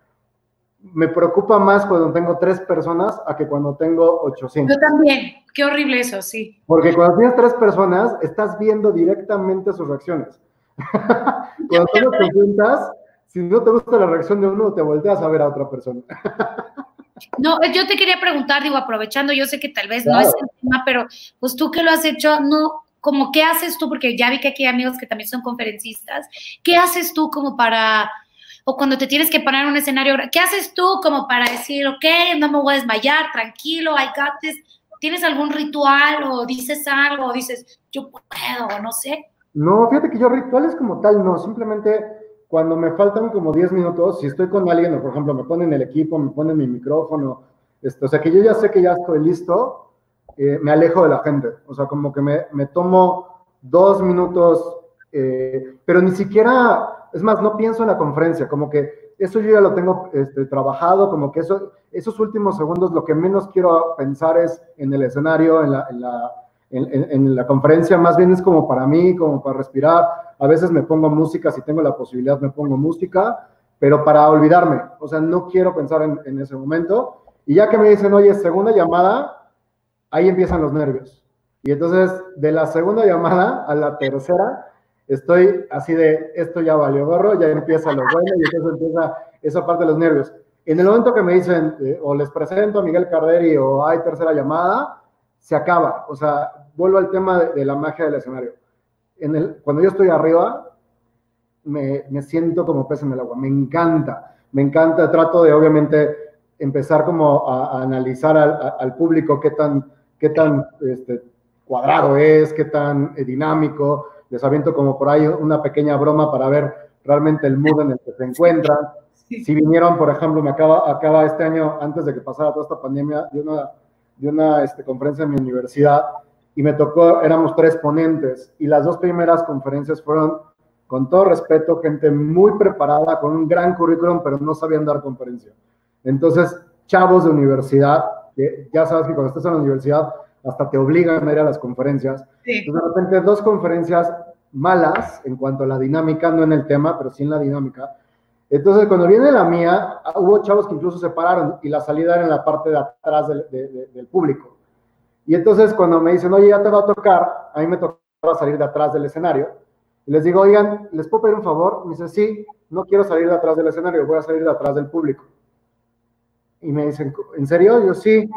A: me preocupa más cuando tengo tres personas a que cuando tengo 800.
D: Yo también, qué horrible eso, sí.
A: Porque cuando tienes tres personas, estás viendo directamente sus reacciones. cuando tengo 800, si no te gusta la reacción de uno, te volteas a ver a otra persona.
D: No, yo te quería preguntar, digo, aprovechando, yo sé que tal vez no es el tema, pero pues tú que lo has hecho, no, como qué haces tú, porque ya vi que aquí hay amigos que también son conferencistas, ¿qué haces tú como para, o cuando te tienes que parar en un escenario, ¿qué haces tú como para decir, ok, no me voy a desmayar, tranquilo, I got this? ¿Tienes algún ritual o dices algo o dices, yo puedo, o no sé?
A: No, fíjate que yo rituales como tal no, simplemente cuando me faltan como 10 minutos, si estoy con alguien, o por ejemplo me ponen el equipo, me ponen mi micrófono, esto, o sea que yo ya sé que ya estoy listo, eh, me alejo de la gente, o sea, como que me, me tomo dos minutos, eh, pero ni siquiera, es más, no pienso en la conferencia, como que eso yo ya lo tengo este, trabajado, como que eso, esos últimos segundos lo que menos quiero pensar es en el escenario, en la, en la, en, la conferencia, más bien es como para mí, como para respirar. A veces me pongo música, si tengo la posibilidad me pongo música, pero para olvidarme, o sea, no quiero pensar en, ese momento. Y ya que me dicen, oye, segunda llamada, ahí empiezan los nervios. Y entonces, de la segunda llamada a la tercera, estoy así de, esto ya valió gorro, ya empieza lo bueno y entonces empieza esa parte de los nervios. En el momento que me dicen, eh, o les presento a Miguel Carderi o hay tercera llamada, se acaba. O sea, vuelvo al tema de, la magia del escenario. En el, cuando yo estoy arriba, me, me, siento como pez en el agua. Me encanta, me encanta. Trato de, obviamente, empezar como a, analizar al, al, público qué tan, qué tan este, cuadrado es, qué tan eh, dinámico. Les aviento como por ahí una pequeña broma para ver realmente el mood en el que se encuentran. Si vinieron, por ejemplo, me acaba, acaba este año, antes de que pasara toda esta pandemia, de una, de una este, conferencia en mi universidad y me tocó, éramos tres ponentes y las dos primeras conferencias fueron, con todo respeto, gente muy preparada, con un gran currículum, pero no sabían dar conferencia. Entonces, chavos de universidad, que ya sabes que cuando estás en la universidad hasta te obligan a ir a las conferencias. Entonces, de repente, dos conferencias malas en cuanto a la dinámica, no en el tema, pero sí en la dinámica. Entonces, cuando viene la mía, hubo chavos que incluso se pararon y la salida era en la parte de atrás del, del público. Y entonces cuando me dicen, oye, ya te va a tocar, a mí me tocaba salir de atrás del escenario. Y les digo, oigan, ¿les puedo pedir un favor? Me dicen, sí, no quiero salir de atrás del escenario, voy a salir de atrás del público. Y me dicen, ¿en serio? Yo sí.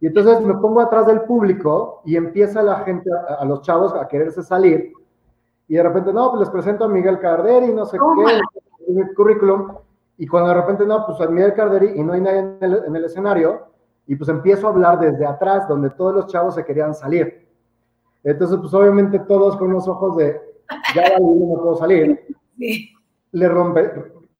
A: Y entonces me pongo atrás del público y empieza la gente, a, los chavos, a quererse salir. Y de repente, no, pues les presento a Miguel Carderi, no sé qué, el currículum. Y cuando de repente, no, pues a Miguel Carderi y no hay nadie en el escenario, y pues empiezo a hablar desde atrás, donde todos los chavos se querían salir. Entonces, pues obviamente todos con los ojos de, ya no puedo salir. Le rompe,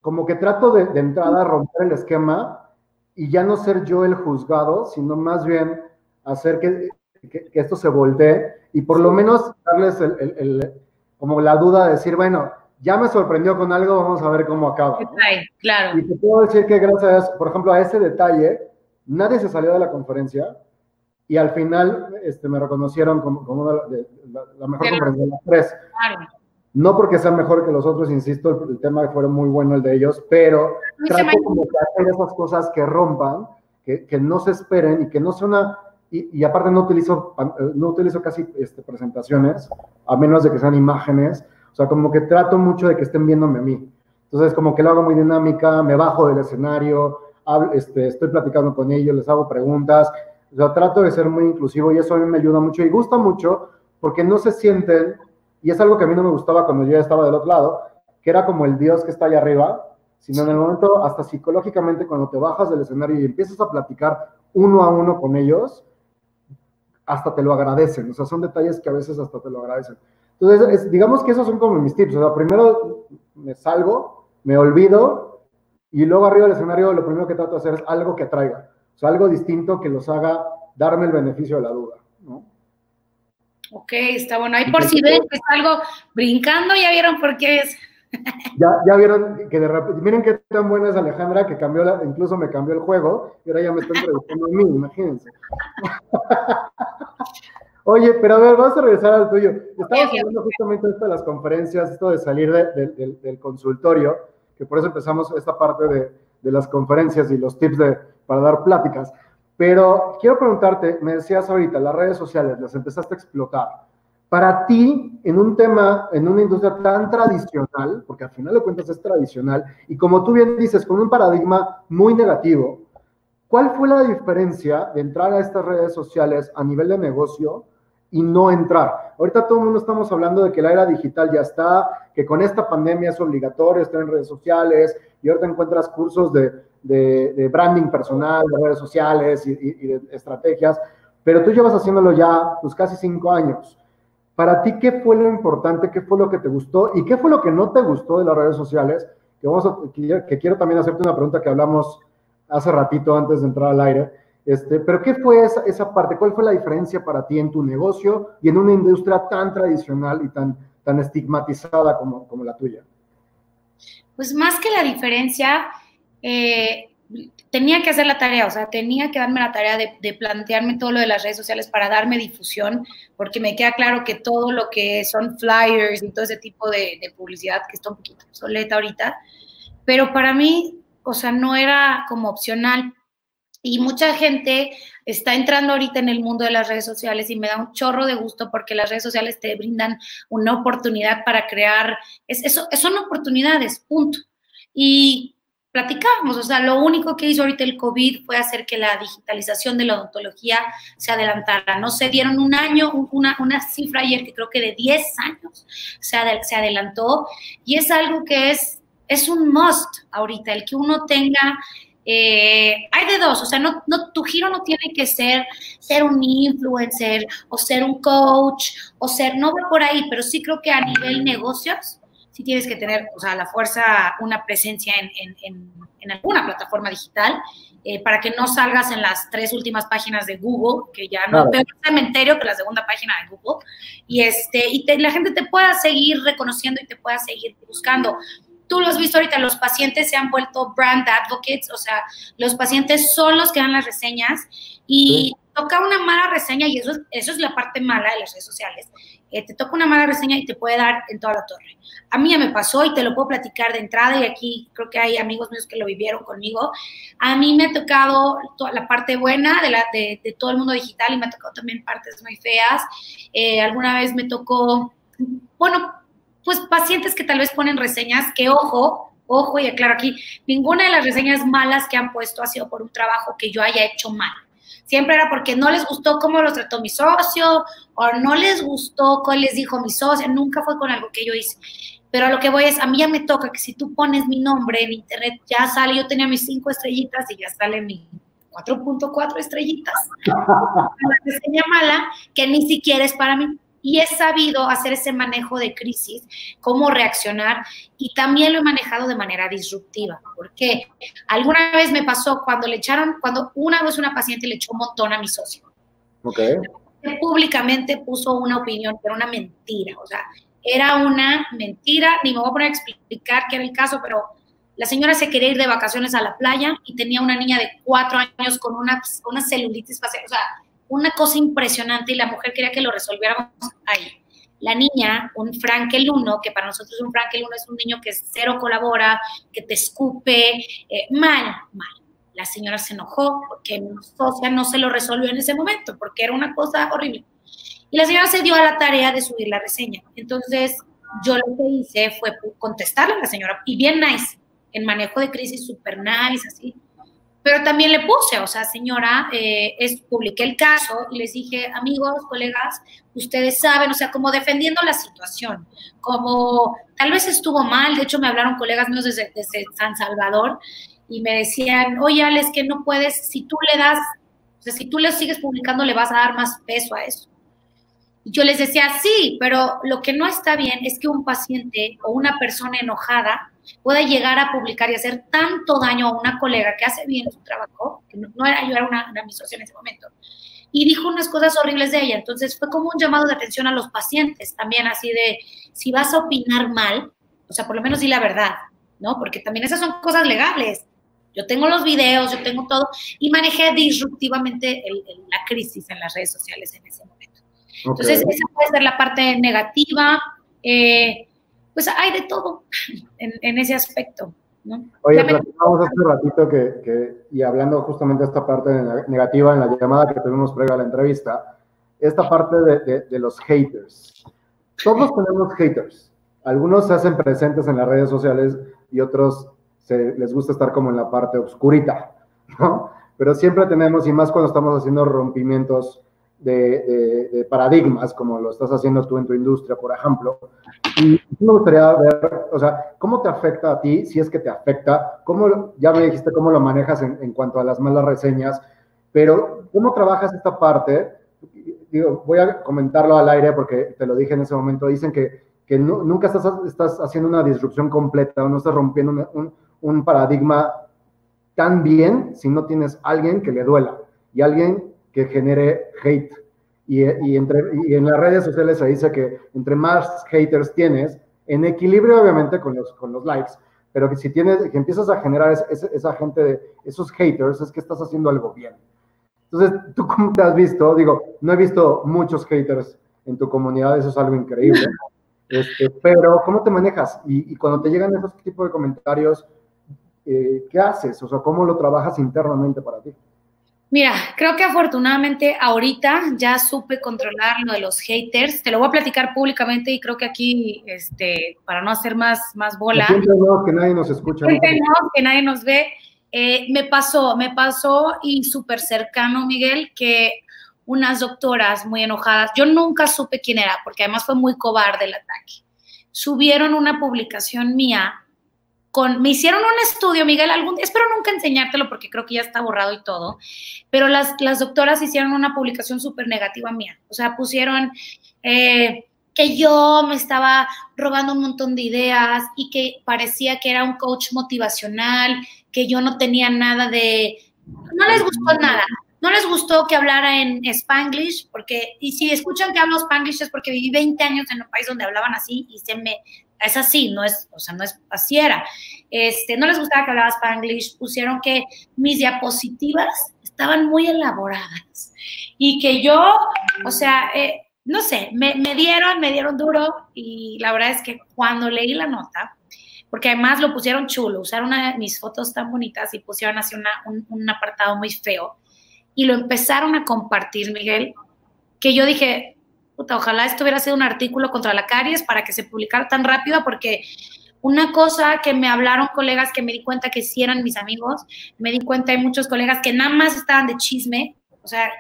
A: como que trato de, de entrada romper el esquema y ya no ser yo el juzgado, sino más bien hacer que, que, esto se voltee y por lo menos darles el, el, como la duda de decir, bueno, ya me sorprendió con algo, vamos a ver cómo acaba.
D: Claro.
A: Y te puedo decir que gracias, por ejemplo, a ese detalle, nadie se salió de la conferencia y al final este, me reconocieron como, como de, la, mejor conferencia de las tres. No porque sea mejor que los otros, insisto, el, tema fue muy bueno el de ellos, pero trato como de hacer esas cosas que rompan, que, que, no se esperen y que no sea una... Y, y aparte no utilizo, no utilizo casi este, presentaciones, a menos de que sean imágenes. O sea, como que trato mucho de que estén viéndome a mí. Entonces, como que lo hago muy dinámica, me bajo del escenario, este, estoy platicando con ellos, les hago preguntas, o sea, trato de ser muy inclusivo y eso a mí me ayuda mucho y gusta mucho porque no se sienten, y es algo que a mí no me gustaba cuando yo estaba del otro lado, que era como el Dios que está allá arriba, sino en el momento, hasta psicológicamente, cuando te bajas del escenario y empiezas a platicar uno a uno con ellos, hasta te lo agradecen, o sea, son detalles que a veces hasta te lo agradecen. Entonces, digamos que esos son como mis tips, o sea, primero me salgo, me olvido y luego arriba del escenario lo primero que trato de hacer es algo que atraiga, o sea, algo distinto que los haga darme el beneficio de la duda, ¿no?
D: Ok, está bueno. Ahí por si ven que es algo brincando, ya vieron por qué es.
A: Ya, ya vieron que de repente, miren qué tan buena es Alejandra, que cambió la, incluso me cambió el juego, y ahora ya me está entrevistando a mí, imagínense. Oye, pero a ver, vamos a regresar al tuyo. Estaba hablando justamente esto de las conferencias, esto de salir del consultorio que por eso empezamos esta parte de, de las conferencias y los tips de, para dar pláticas. Pero quiero preguntarte, me decías ahorita, las redes sociales las empezaste a explotar. Para ti, en un tema, en una industria tan tradicional, porque al final de cuentas es tradicional, y como tú bien dices, con un paradigma muy negativo, ¿cuál fue la diferencia de entrar a estas redes sociales a nivel de negocio y no entrar. Ahorita todo el mundo estamos hablando de que la era digital ya está, que con esta pandemia es obligatorio estar en redes sociales y ahorita encuentras cursos de, de, branding personal, de redes sociales y, y, de estrategias, pero tú llevas haciéndolo ya pues casi cinco años. Para ti, ¿qué fue lo importante? ¿Qué fue lo que te gustó? ¿Y qué fue lo que no te gustó de las redes sociales? Que, vamos que, quiero también hacerte una pregunta que hablamos hace ratito antes de entrar al aire. Este, pero ¿qué fue esa, parte? ¿Cuál fue la diferencia para ti en tu negocio y en una industria tan tradicional y tan, tan estigmatizada como, como la tuya?
D: Pues más que la diferencia, eh, tenía que hacer la tarea, o sea, tenía que darme la tarea de, plantearme todo lo de las redes sociales para darme difusión, porque me queda claro que todo lo que son flyers y todo ese tipo de, publicidad, que está un poquito obsoleta ahorita, pero para mí, o sea, no era como opcional. Y mucha gente está entrando ahorita en el mundo de las redes sociales y me da un chorro de gusto porque las redes sociales te brindan una oportunidad para crear, es, eso, son oportunidades, punto. Y platicábamos, o sea, lo único que hizo ahorita el COVID fue hacer que la digitalización de la odontología se adelantara. No se dieron un año, una, una cifra ayer que creo que de 10 años se, se adelantó y es algo que es, es un must ahorita, el que uno tenga eh, hay de dos, o sea, no, no, tu giro no tiene que ser ser un influencer o ser un coach o ser, no va por ahí, pero sí creo que a nivel negocios sí tienes que tener, o sea, la fuerza, una presencia en, en, en, alguna plataforma digital, eh, para que no salgas en las tres últimas páginas de Google, que ya no, peor cementerio que la segunda página de Google, y, este, y la gente te pueda seguir reconociendo y te pueda seguir buscando. Tú lo has visto ahorita, los pacientes se han vuelto brand advocates, o sea, los pacientes son los que dan las reseñas y toca una mala reseña y eso, eso es la parte mala de las redes sociales. Eh, te toca una mala reseña y te puede dar en toda la torre. A mí ya me pasó y te lo puedo platicar de entrada y aquí creo que hay amigos míos que lo vivieron conmigo. A mí me ha tocado toda la parte buena de, la, de, todo el mundo digital y me ha tocado también partes muy feas. Eh, alguna vez me tocó, bueno, pues pacientes que tal vez ponen reseñas que, ojo, ojo, y aclaro aquí, ninguna de las reseñas malas que han puesto ha sido por un trabajo que yo haya hecho mal Siempre era porque no les gustó cómo los trató mi socio o no les gustó cómo les dijo mi socio. Nunca fue con algo que yo hice. Pero lo que voy es, a mí ya me toca que si tú pones mi nombre en internet, ya sale, yo tenía mis cinco estrellitas y ya sale mi 4.4 estrellitas. Una reseña mala que ni siquiera es para mí y he sabido hacer ese manejo de crisis, cómo reaccionar y también lo he manejado de manera disruptiva. Porque alguna vez me pasó cuando le echaron, cuando una vez una paciente le echó un montón a mi socio.
A: Ok.
D: Públicamente puso una opinión, pero una mentira. O sea, era una mentira, ni me voy a poner a explicar qué era el caso, pero la señora se quería ir de vacaciones a la playa y tenía una niña de cuatro años con una, una celulitis facial. O sea, una cosa impresionante y la mujer quería que lo resolviéramos ahí. La niña, un Frankel 1, que para nosotros un Frankel 1 es un niño que cero colabora, que te escupe, eh, mal, mal. La señora se enojó porque mi socia no se lo resolvió en ese momento, porque era una cosa horrible. Y la señora se dio a la tarea de subir la reseña. Entonces, yo lo que hice fue contestarle a la señora, y bien nice, en manejo de crisis, super nice, así pero también le puse, o sea, señora, eh, es, publiqué el caso y les dije, amigos, colegas, ustedes saben, o sea, como defendiendo la situación, como tal vez estuvo mal, de hecho me hablaron colegas míos desde, San Salvador y me decían, oye, Alex, que no puedes, si tú le das, o sea, si tú le sigues publicando, le vas a dar más peso a eso. Y yo les decía, sí, pero lo que no está bien es que un paciente o una persona enojada pueda llegar a publicar y hacer tanto daño a una colega que hace bien su trabajo, que no, era yo, era una, una mi en ese momento, y dijo unas cosas horribles de ella. Entonces fue como un llamado de atención a los pacientes también, así de, si vas a opinar mal, o sea, por lo menos di la verdad, ¿no? Porque también esas son cosas legales. Yo tengo los videos, yo tengo todo, y manejé disruptivamente la crisis en las redes sociales en ese momento. Entonces, esa puede ser la parte negativa. Eh, pues hay de todo en, ese aspecto. ¿no?
A: Oye, platicamos hace ratito que, y hablando justamente de esta parte negativa en la llamada que tuvimos previa a la entrevista, esta parte de, de, los haters. Todos tenemos haters. Algunos se hacen presentes en las redes sociales y otros se, les gusta estar como en la parte oscurita, ¿no? Pero siempre tenemos, y más cuando estamos haciendo rompimientos de, paradigmas, como lo estás haciendo tú en tu industria, por ejemplo. Y me gustaría ver, o sea, ¿cómo te afecta a ti, si es que te afecta? ¿Cómo, ya me dijiste cómo lo manejas en, en cuanto a las malas reseñas, pero ¿cómo trabajas esta parte? Digo, voy a comentarlo al aire porque te lo dije en ese momento. Dicen que, que nunca estás, estás haciendo una disrupción completa o no estás rompiendo un, un paradigma tan bien si no tienes alguien que le duela y alguien que genere hate. Y, y, entre, y en las redes sociales se dice que entre más haters tienes, en equilibrio obviamente con los, con los likes, pero que si tienes, que empiezas a generar esa gente de esos haters, es que estás haciendo algo bien. Entonces, ¿tú cómo te has visto? Digo, no he visto muchos haters en tu comunidad, eso es algo increíble. Este, pero, ¿cómo te manejas? Y, y, cuando te llegan esos tipos de comentarios, eh, ¿qué haces? O sea, ¿cómo lo trabajas internamente para ti?
D: Mira, creo que afortunadamente ahorita ya supe controlar lo de los haters. Te lo voy a platicar públicamente y creo que aquí, este, para no hacer más, más bola.
A: No, que nadie nos escucha.
D: No, que nadie nos ve. Eh, me pasó, me pasó y súper cercano, Miguel, que unas doctoras muy enojadas, yo nunca supe quién era, porque además fue muy cobarde el ataque, subieron una publicación mía con, me hicieron un estudio, Miguel, algún, espero nunca enseñártelo porque creo que ya está borrado y todo, pero las, las doctoras hicieron una publicación súper negativa mía, o sea, pusieron eh, que yo me estaba robando un montón de ideas y que parecía que era un coach motivacional, que yo no tenía nada de, no les gustó nada, no les gustó que hablara en spanglish, porque, y si escuchan que hablo spanglish es porque viví 20 años en un país donde hablaban así y se me, es así, no es, o sea, no es así. Este, no les gustaba que hablaba Spanglish, pusieron que mis diapositivas estaban muy elaboradas y que yo, o sea, eh, no sé, me, me, dieron, me dieron duro y la verdad es que cuando leí la nota, porque además lo pusieron chulo, usaron una de mis fotos tan bonitas y pusieron así un, un apartado muy feo y lo empezaron a compartir, Miguel, que yo dije, ojalá esto hubiera sido un artículo contra la caries para que se publicara tan rápido, porque una cosa que me hablaron colegas que me di cuenta que sí eran mis amigos, me di cuenta hay muchos colegas que nada más estaban de chisme, o sea,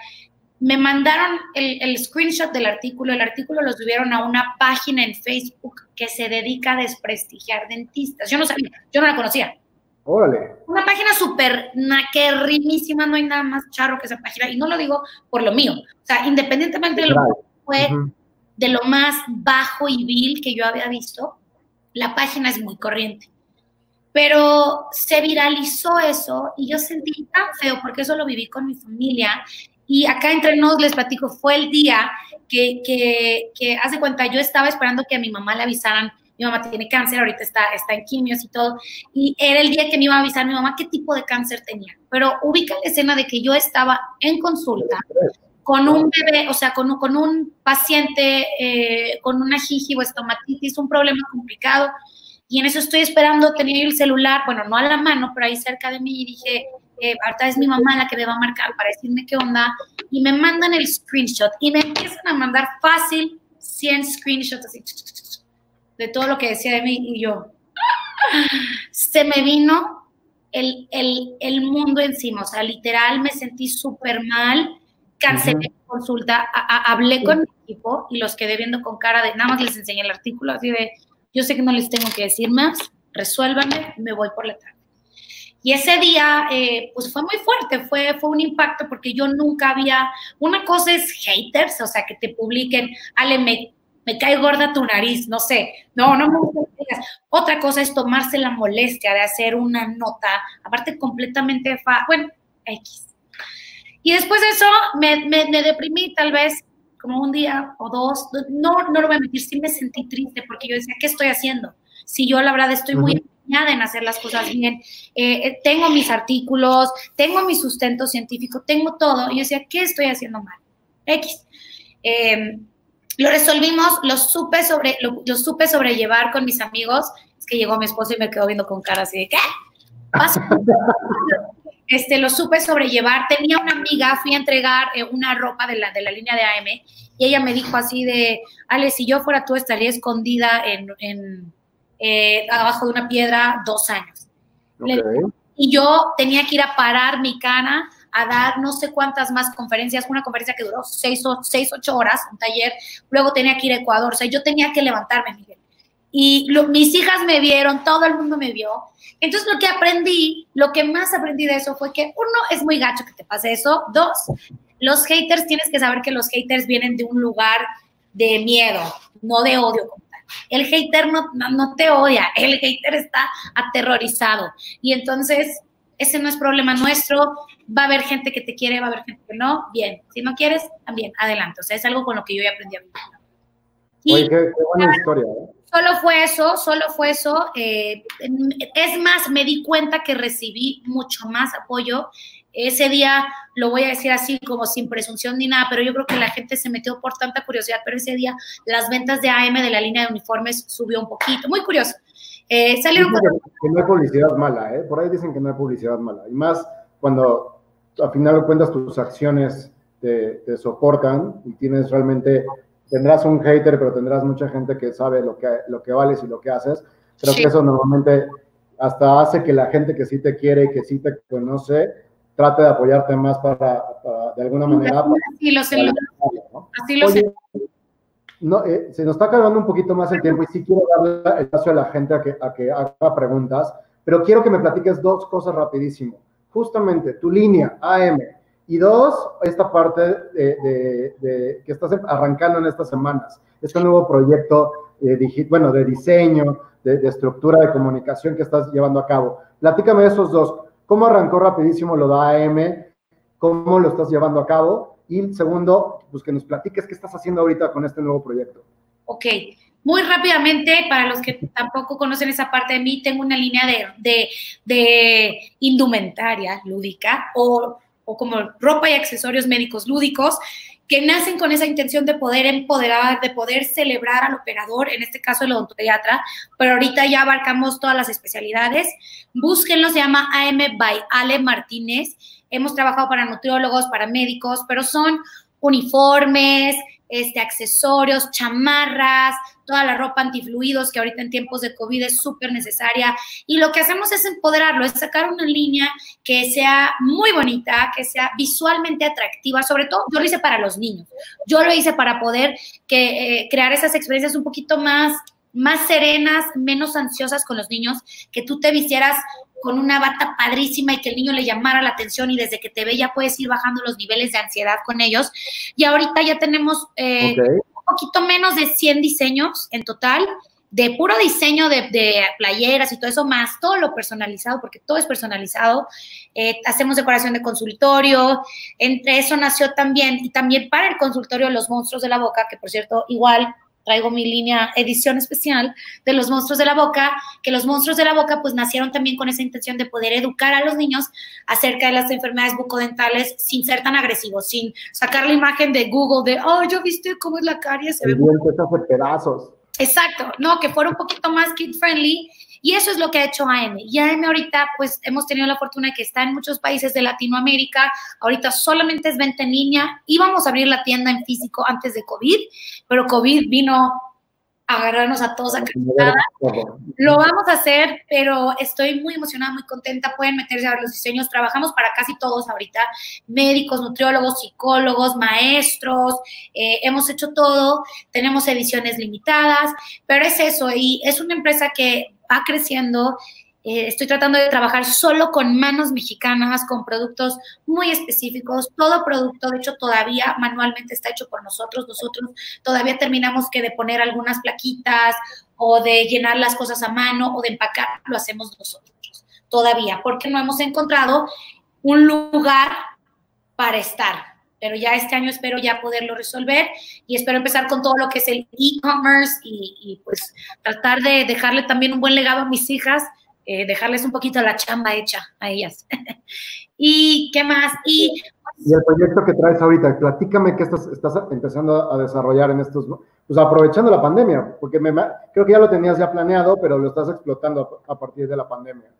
D: me mandaron el, screenshot del artículo, el artículo lo subieron a una página en Facebook que se dedica a desprestigiar dentistas. Yo no sabía, yo no la conocía.
A: Órale.
D: Una página súper naquerrimísima, no hay nada más charro que esa página, y no lo digo por lo mío, o sea, independientemente de lo fue de lo más bajo y vil que yo había visto. La página es muy corriente. Pero se viralizó eso y yo sentí tan feo porque eso lo viví con mi familia. Y acá entre nos les platico, fue el día que, que, que hace cuenta, yo estaba esperando que a mi mamá le avisaran mi mamá tiene cáncer, ahorita está, está en quimios y todo, y era el día que me iba a avisar mi mamá qué tipo de cáncer tenía. Pero ubica la escena de que yo estaba en consulta, con un bebé, o sea, con, con un paciente eh, con una estomatitis, un problema complicado. Y en eso estoy esperando, tenía el celular, bueno, no a la mano, pero ahí cerca de mí y dije, eh, ahorita es mi mamá la que me va a marcar para decirme qué onda. Y me mandan el screenshot y me empiezan a mandar fácil 100 screenshots así de todo lo que decía de mí y yo. Se me vino el, el, el mundo encima, o sea, literal me sentí súper mal cancelé uh consulta, hablé con mi equipo y los quedé viendo con cara de, nada más les enseñé el artículo, así de, yo sé que no les tengo que decir más, resuélvanme, me voy por la tarde. Y ese día, eh, pues fue muy fuerte, fue, fue un impacto porque yo nunca había, una cosa es haters, o sea, que te publiquen, Ale, me, me cae gorda tu nariz, no sé, no, no me gusta que digas. Otra cosa es tomarse la molestia de hacer una nota, aparte completamente, fa bueno, X y después de eso me, me, deprimí tal vez como un día o dos. No, no lo voy a mentir, sí me sentí triste porque yo decía, ¿qué estoy haciendo? Si yo la verdad estoy muy empeñada en hacer las cosas bien, eh, eh, tengo mis artículos, tengo mi sustento científico, tengo todo. Y yo decía, ¿qué estoy haciendo mal? X. Em, lo resolvimos, lo supe, sobre, lo, lo, supe sobrellevar con mis amigos. Es que llegó mi esposo y me quedó viendo con cara así de, ¿qué? este, lo supe sobrellevar. Tenía una amiga, fui a entregar eh, una ropa de la, de la línea de AM y ella me dijo así de, Ale, si yo fuera tú estaría escondida en, en eh, abajo de una piedra dos años. y yo tenía que ir a parar mi cara a dar no sé cuántas más conferencias, una conferencia que duró seis o seis, ocho horas, un taller, luego tenía que ir a Ecuador, o sea, yo tenía que levantarme, Miguel. Y mis hijas me vieron, todo el mundo me vio. Entonces lo que aprendí, lo que más aprendí de eso fue que uno, es muy gacho que te pase eso. Dos, los haters, tienes que saber que los haters vienen de un lugar de miedo, no de odio El hater no, no, te odia, el hater está aterrorizado. Y entonces, ese no es problema nuestro. Va a haber gente que te quiere, va a haber gente que no. Bien, si no quieres, también, adelante. O sea, es algo con lo que yo ya aprendí a vivir.
A: Oye, qué, buena historia. ¿eh?
D: Solo fue eso, solo fue eso. Eh, es más, me di cuenta que recibí mucho más apoyo. Ese día, lo voy a decir así como sin presunción ni nada, pero yo creo que la gente se metió por tanta curiosidad, pero ese día las ventas de AM de la línea de uniformes subió un poquito. Muy curioso.
A: Eh, salieron que, no hay publicidad mala, ¿eh? Por ahí dicen que no hay publicidad mala. Y más cuando al final de cuentas tus acciones te, te soportan y tienes realmente tendrás un hater, pero tendrás mucha gente que sabe lo que, lo que vales y lo que haces. Creo que eso normalmente hasta hace que la gente que sí te quiere y que sí te conoce trate de apoyarte más para, de alguna manera.
D: Así lo sé. Así lo sé.
A: No, eh, se nos está acabando un poquito más el tiempo y sí quiero darle espacio a la gente a que, a que haga preguntas, pero quiero que me platiques dos cosas rapidísimo. Justamente, tu línea AM, y dos, esta parte de, que estás arrancando en estas semanas, este nuevo proyecto, eh, bueno, de diseño, de, estructura de comunicación que estás llevando a cabo. Platícame de esos dos. ¿Cómo arrancó rapidísimo lo de AM? ¿Cómo lo estás llevando a cabo? Y segundo, pues que nos platiques qué estás haciendo ahorita con este nuevo proyecto.
D: Ok, muy rápidamente, para los que tampoco conocen esa parte de mí, tengo una línea de, de, de indumentaria lúdica o o como ropa y accesorios médicos lúdicos, que nacen con esa intención de poder empoderar, de poder celebrar al operador, en este caso el odontopediatra, pero ahorita ya abarcamos todas las especialidades. Búsquenlo, se llama AM by Ale Martínez. Hemos trabajado para nutriólogos, para médicos, pero son uniformes, este, accesorios, chamarras, toda la ropa antifluidos que ahorita en tiempos de COVID es súper necesaria. Y lo que hacemos es empoderarlo, es sacar una línea que sea muy bonita, que sea visualmente atractiva, sobre todo yo lo hice para los niños, yo lo hice para poder que, eh, crear esas experiencias un poquito más más serenas, menos ansiosas con los niños, que tú te vistieras con una bata padrísima y que el niño le llamara la atención y desde que te ve ya puedes ir bajando los niveles de ansiedad con ellos. Y ahorita ya tenemos eh, poquito menos de 100 diseños en total, de puro diseño de, playeras y todo eso, más todo lo personalizado, porque todo es personalizado. Eh, hacemos decoración de consultorio, entre eso nació también, y también para el consultorio Los Monstruos de la Boca, que por cierto, igual traigo mi línea edición especial de los monstruos de la boca, que los monstruos de la boca pues nacieron también con esa intención de poder educar a los niños acerca de las enfermedades bucodentales sin ser tan agresivos, sin sacar la imagen de Google de, oh, yo viste cómo es la caries, se ve
A: pedazos.
D: Exacto, no, que fuera un poquito más kid friendly y eso es lo que ha hecho AM. Y AM ahorita, pues hemos tenido la fortuna de que está en muchos países de Latinoamérica. Ahorita solamente es venta en línea. Íbamos a abrir la tienda en físico antes de COVID, pero COVID vino a agarrarnos a todos a Lo vamos a hacer, pero estoy muy emocionada, muy contenta. Pueden meterse a ver los diseños. Trabajamos para casi todos ahorita, médicos, nutriólogos, psicólogos, maestros. Eh, hemos hecho todo. Tenemos ediciones limitadas, pero es eso. Y es una empresa que va creciendo. Eh, estoy tratando de trabajar solo con manos mexicanas, con productos muy específicos. Todo producto, de hecho, todavía manualmente está hecho por nosotros. Nosotros todavía terminamos que de poner algunas plaquitas o de llenar las cosas a mano o de empacar, lo hacemos nosotros todavía, porque no hemos encontrado un lugar para estar pero ya este año espero ya poderlo resolver y espero empezar con todo lo que es el e-commerce y, pues tratar de dejarle también un buen legado a mis hijas, eh, dejarles un poquito la chamba hecha a ellas. ¿Y qué más? Y,
A: el proyecto que traes ahorita, platícame qué estás, estás empezando a desarrollar en estos, pues aprovechando la pandemia, porque me, creo que ya lo tenías ya planeado, pero lo estás explotando a partir de la pandemia.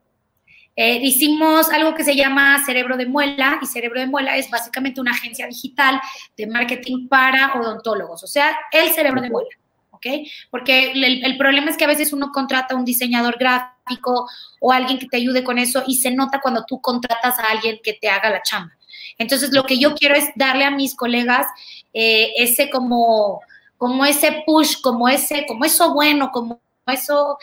D: Eh, hicimos algo que se llama Cerebro de Muela y Cerebro de Muela es básicamente una agencia digital de marketing para odontólogos, o sea, el cerebro de muela. ¿ok? Porque el, el, problema es que a veces uno contrata a un diseñador gráfico o alguien que te ayude con eso y se nota cuando tú contratas a alguien que te haga la chamba. Entonces, lo que yo quiero es darle a mis colegas eh, ese como, como ese push, como ese, como eso bueno, como eso,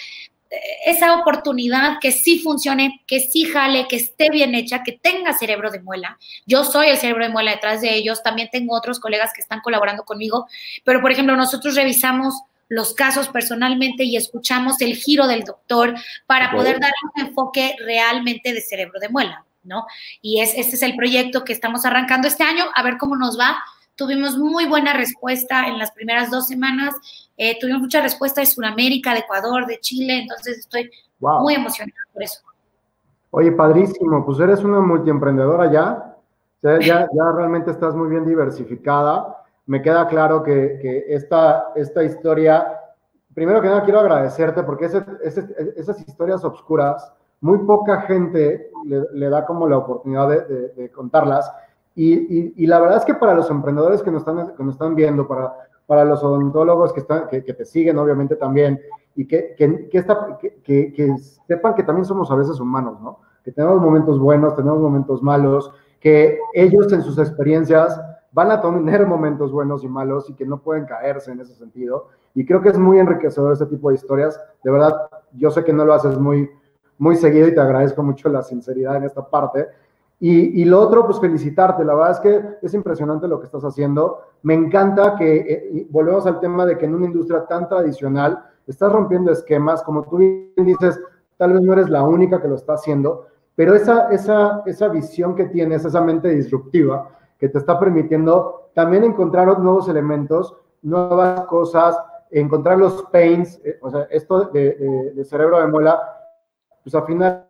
D: esa oportunidad que sí funcione, que sí jale, que esté bien hecha, que tenga cerebro de muela. Yo soy el cerebro de muela detrás de ellos, también tengo otros colegas que están colaborando conmigo, pero por ejemplo, nosotros revisamos los casos personalmente y escuchamos el giro del doctor para poder dar un enfoque realmente de cerebro de muela, ¿no? Y es, este es el proyecto que estamos arrancando este año, a ver cómo nos va. Tuvimos muy buena respuesta en las primeras dos semanas, eh, tuvimos mucha respuesta de Sudamérica, de Ecuador, de Chile, entonces estoy muy emocionada por eso.
A: Oye, padrísimo, pues eres una multiemprendedora ya, ya, ya realmente estás muy bien diversificada me queda claro que, esta, esta historia, primero que nada quiero agradecerte porque esas historias obscuras, muy poca gente le, da como la oportunidad de, contarlas. Y, la verdad es que para los emprendedores que nos están, que nos están viendo, para, para los odontólogos que, están, que, te siguen obviamente también, y que, que, que, sepan que también somos a veces humanos, ¿no? Que tenemos momentos buenos, tenemos momentos malos, que ellos en sus experiencias van a tener momentos buenos y malos y que no pueden caerse en ese sentido. Y creo que es muy enriquecedor este tipo de historias. De verdad, yo sé que no lo haces muy, muy seguido y te agradezco mucho la sinceridad en esta parte. Y, y, lo otro, pues felicitarte. La verdad es que es impresionante lo que estás haciendo. Me encanta que, eh, volvemos al tema de que en una industria tan tradicional estás rompiendo esquemas, como tú bien dices, tal vez no eres la única que lo está haciendo, pero esa, esa, esa visión que tienes, esa mente disruptiva, que te está permitiendo también encontrar nuevos elementos, nuevas cosas, encontrar los pains, eh, o sea, esto de, cerebro de muela, pues al final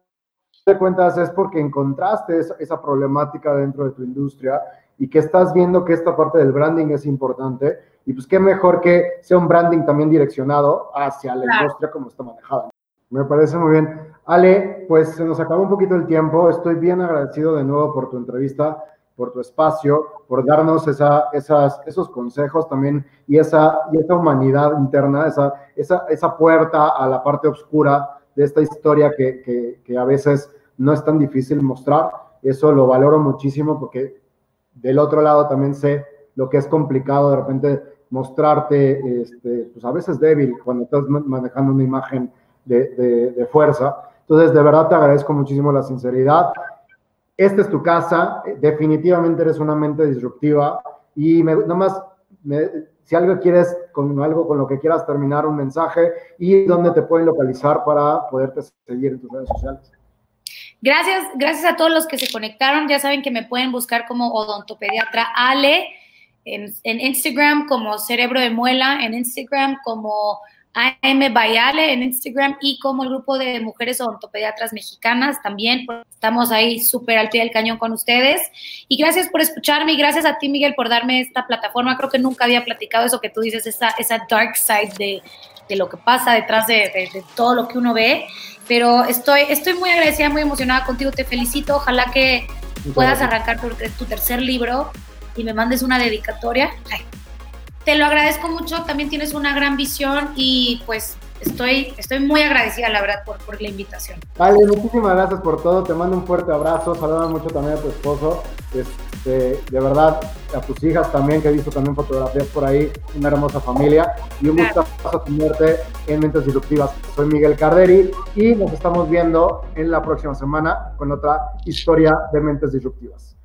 A: de cuentas es porque encontraste esa, problemática dentro de tu industria y que estás viendo que esta parte del branding es importante y pues qué mejor que sea un branding también direccionado hacia la industria como está manejada. Me parece muy bien. Ale, pues se nos acabó un poquito el tiempo. Estoy bien agradecido de nuevo por tu entrevista por tu espacio, por darnos esa, esas, esos consejos también y esa, y esa humanidad interna, esa, esa, esa puerta a la parte oscura de esta historia que, que, que, a veces no es tan difícil mostrar. Eso lo valoro muchísimo porque del otro lado también sé lo que es complicado de repente mostrarte, este, pues a veces débil cuando estás manejando una imagen de, de, fuerza. Entonces, de verdad te agradezco muchísimo la sinceridad esta es tu casa, definitivamente eres una mente disruptiva y me, nomás, si algo quieres, con algo con lo que quieras terminar, un mensaje y dónde te pueden localizar para poderte seguir en tus redes sociales.
D: Gracias, gracias a todos los que se conectaron. Ya saben que me pueden buscar como odontopediatra Ale en, en Instagram, como cerebro de muela, en Instagram como AM Bayale en Instagram y como el grupo de mujeres odontopediatras mexicanas también. Estamos ahí súper al pie del cañón con ustedes. Y gracias por escucharme y gracias a ti, Miguel, por darme esta plataforma. Creo que nunca había platicado eso que tú dices, esa, esa dark side de, de lo que pasa detrás de, de, todo lo que uno ve. Pero estoy, estoy muy agradecida, muy emocionada contigo. Te felicito. Ojalá que puedas arrancar tu, tu tercer libro y me mandes una dedicatoria. Ay, te lo agradezco mucho, también tienes una gran visión y pues estoy, estoy muy agradecida, la verdad, por, por la invitación.
A: Vale, muchísimas gracias por todo, te mando un fuerte abrazo, saluda mucho también a tu esposo, este, de verdad, a tus hijas también, que he visto también fotografías por ahí, una hermosa familia, y un gusto tenerte en Mentes Disruptivas. Soy Miguel Carderi y nos estamos viendo en la próxima semana con otra historia de Mentes Disruptivas.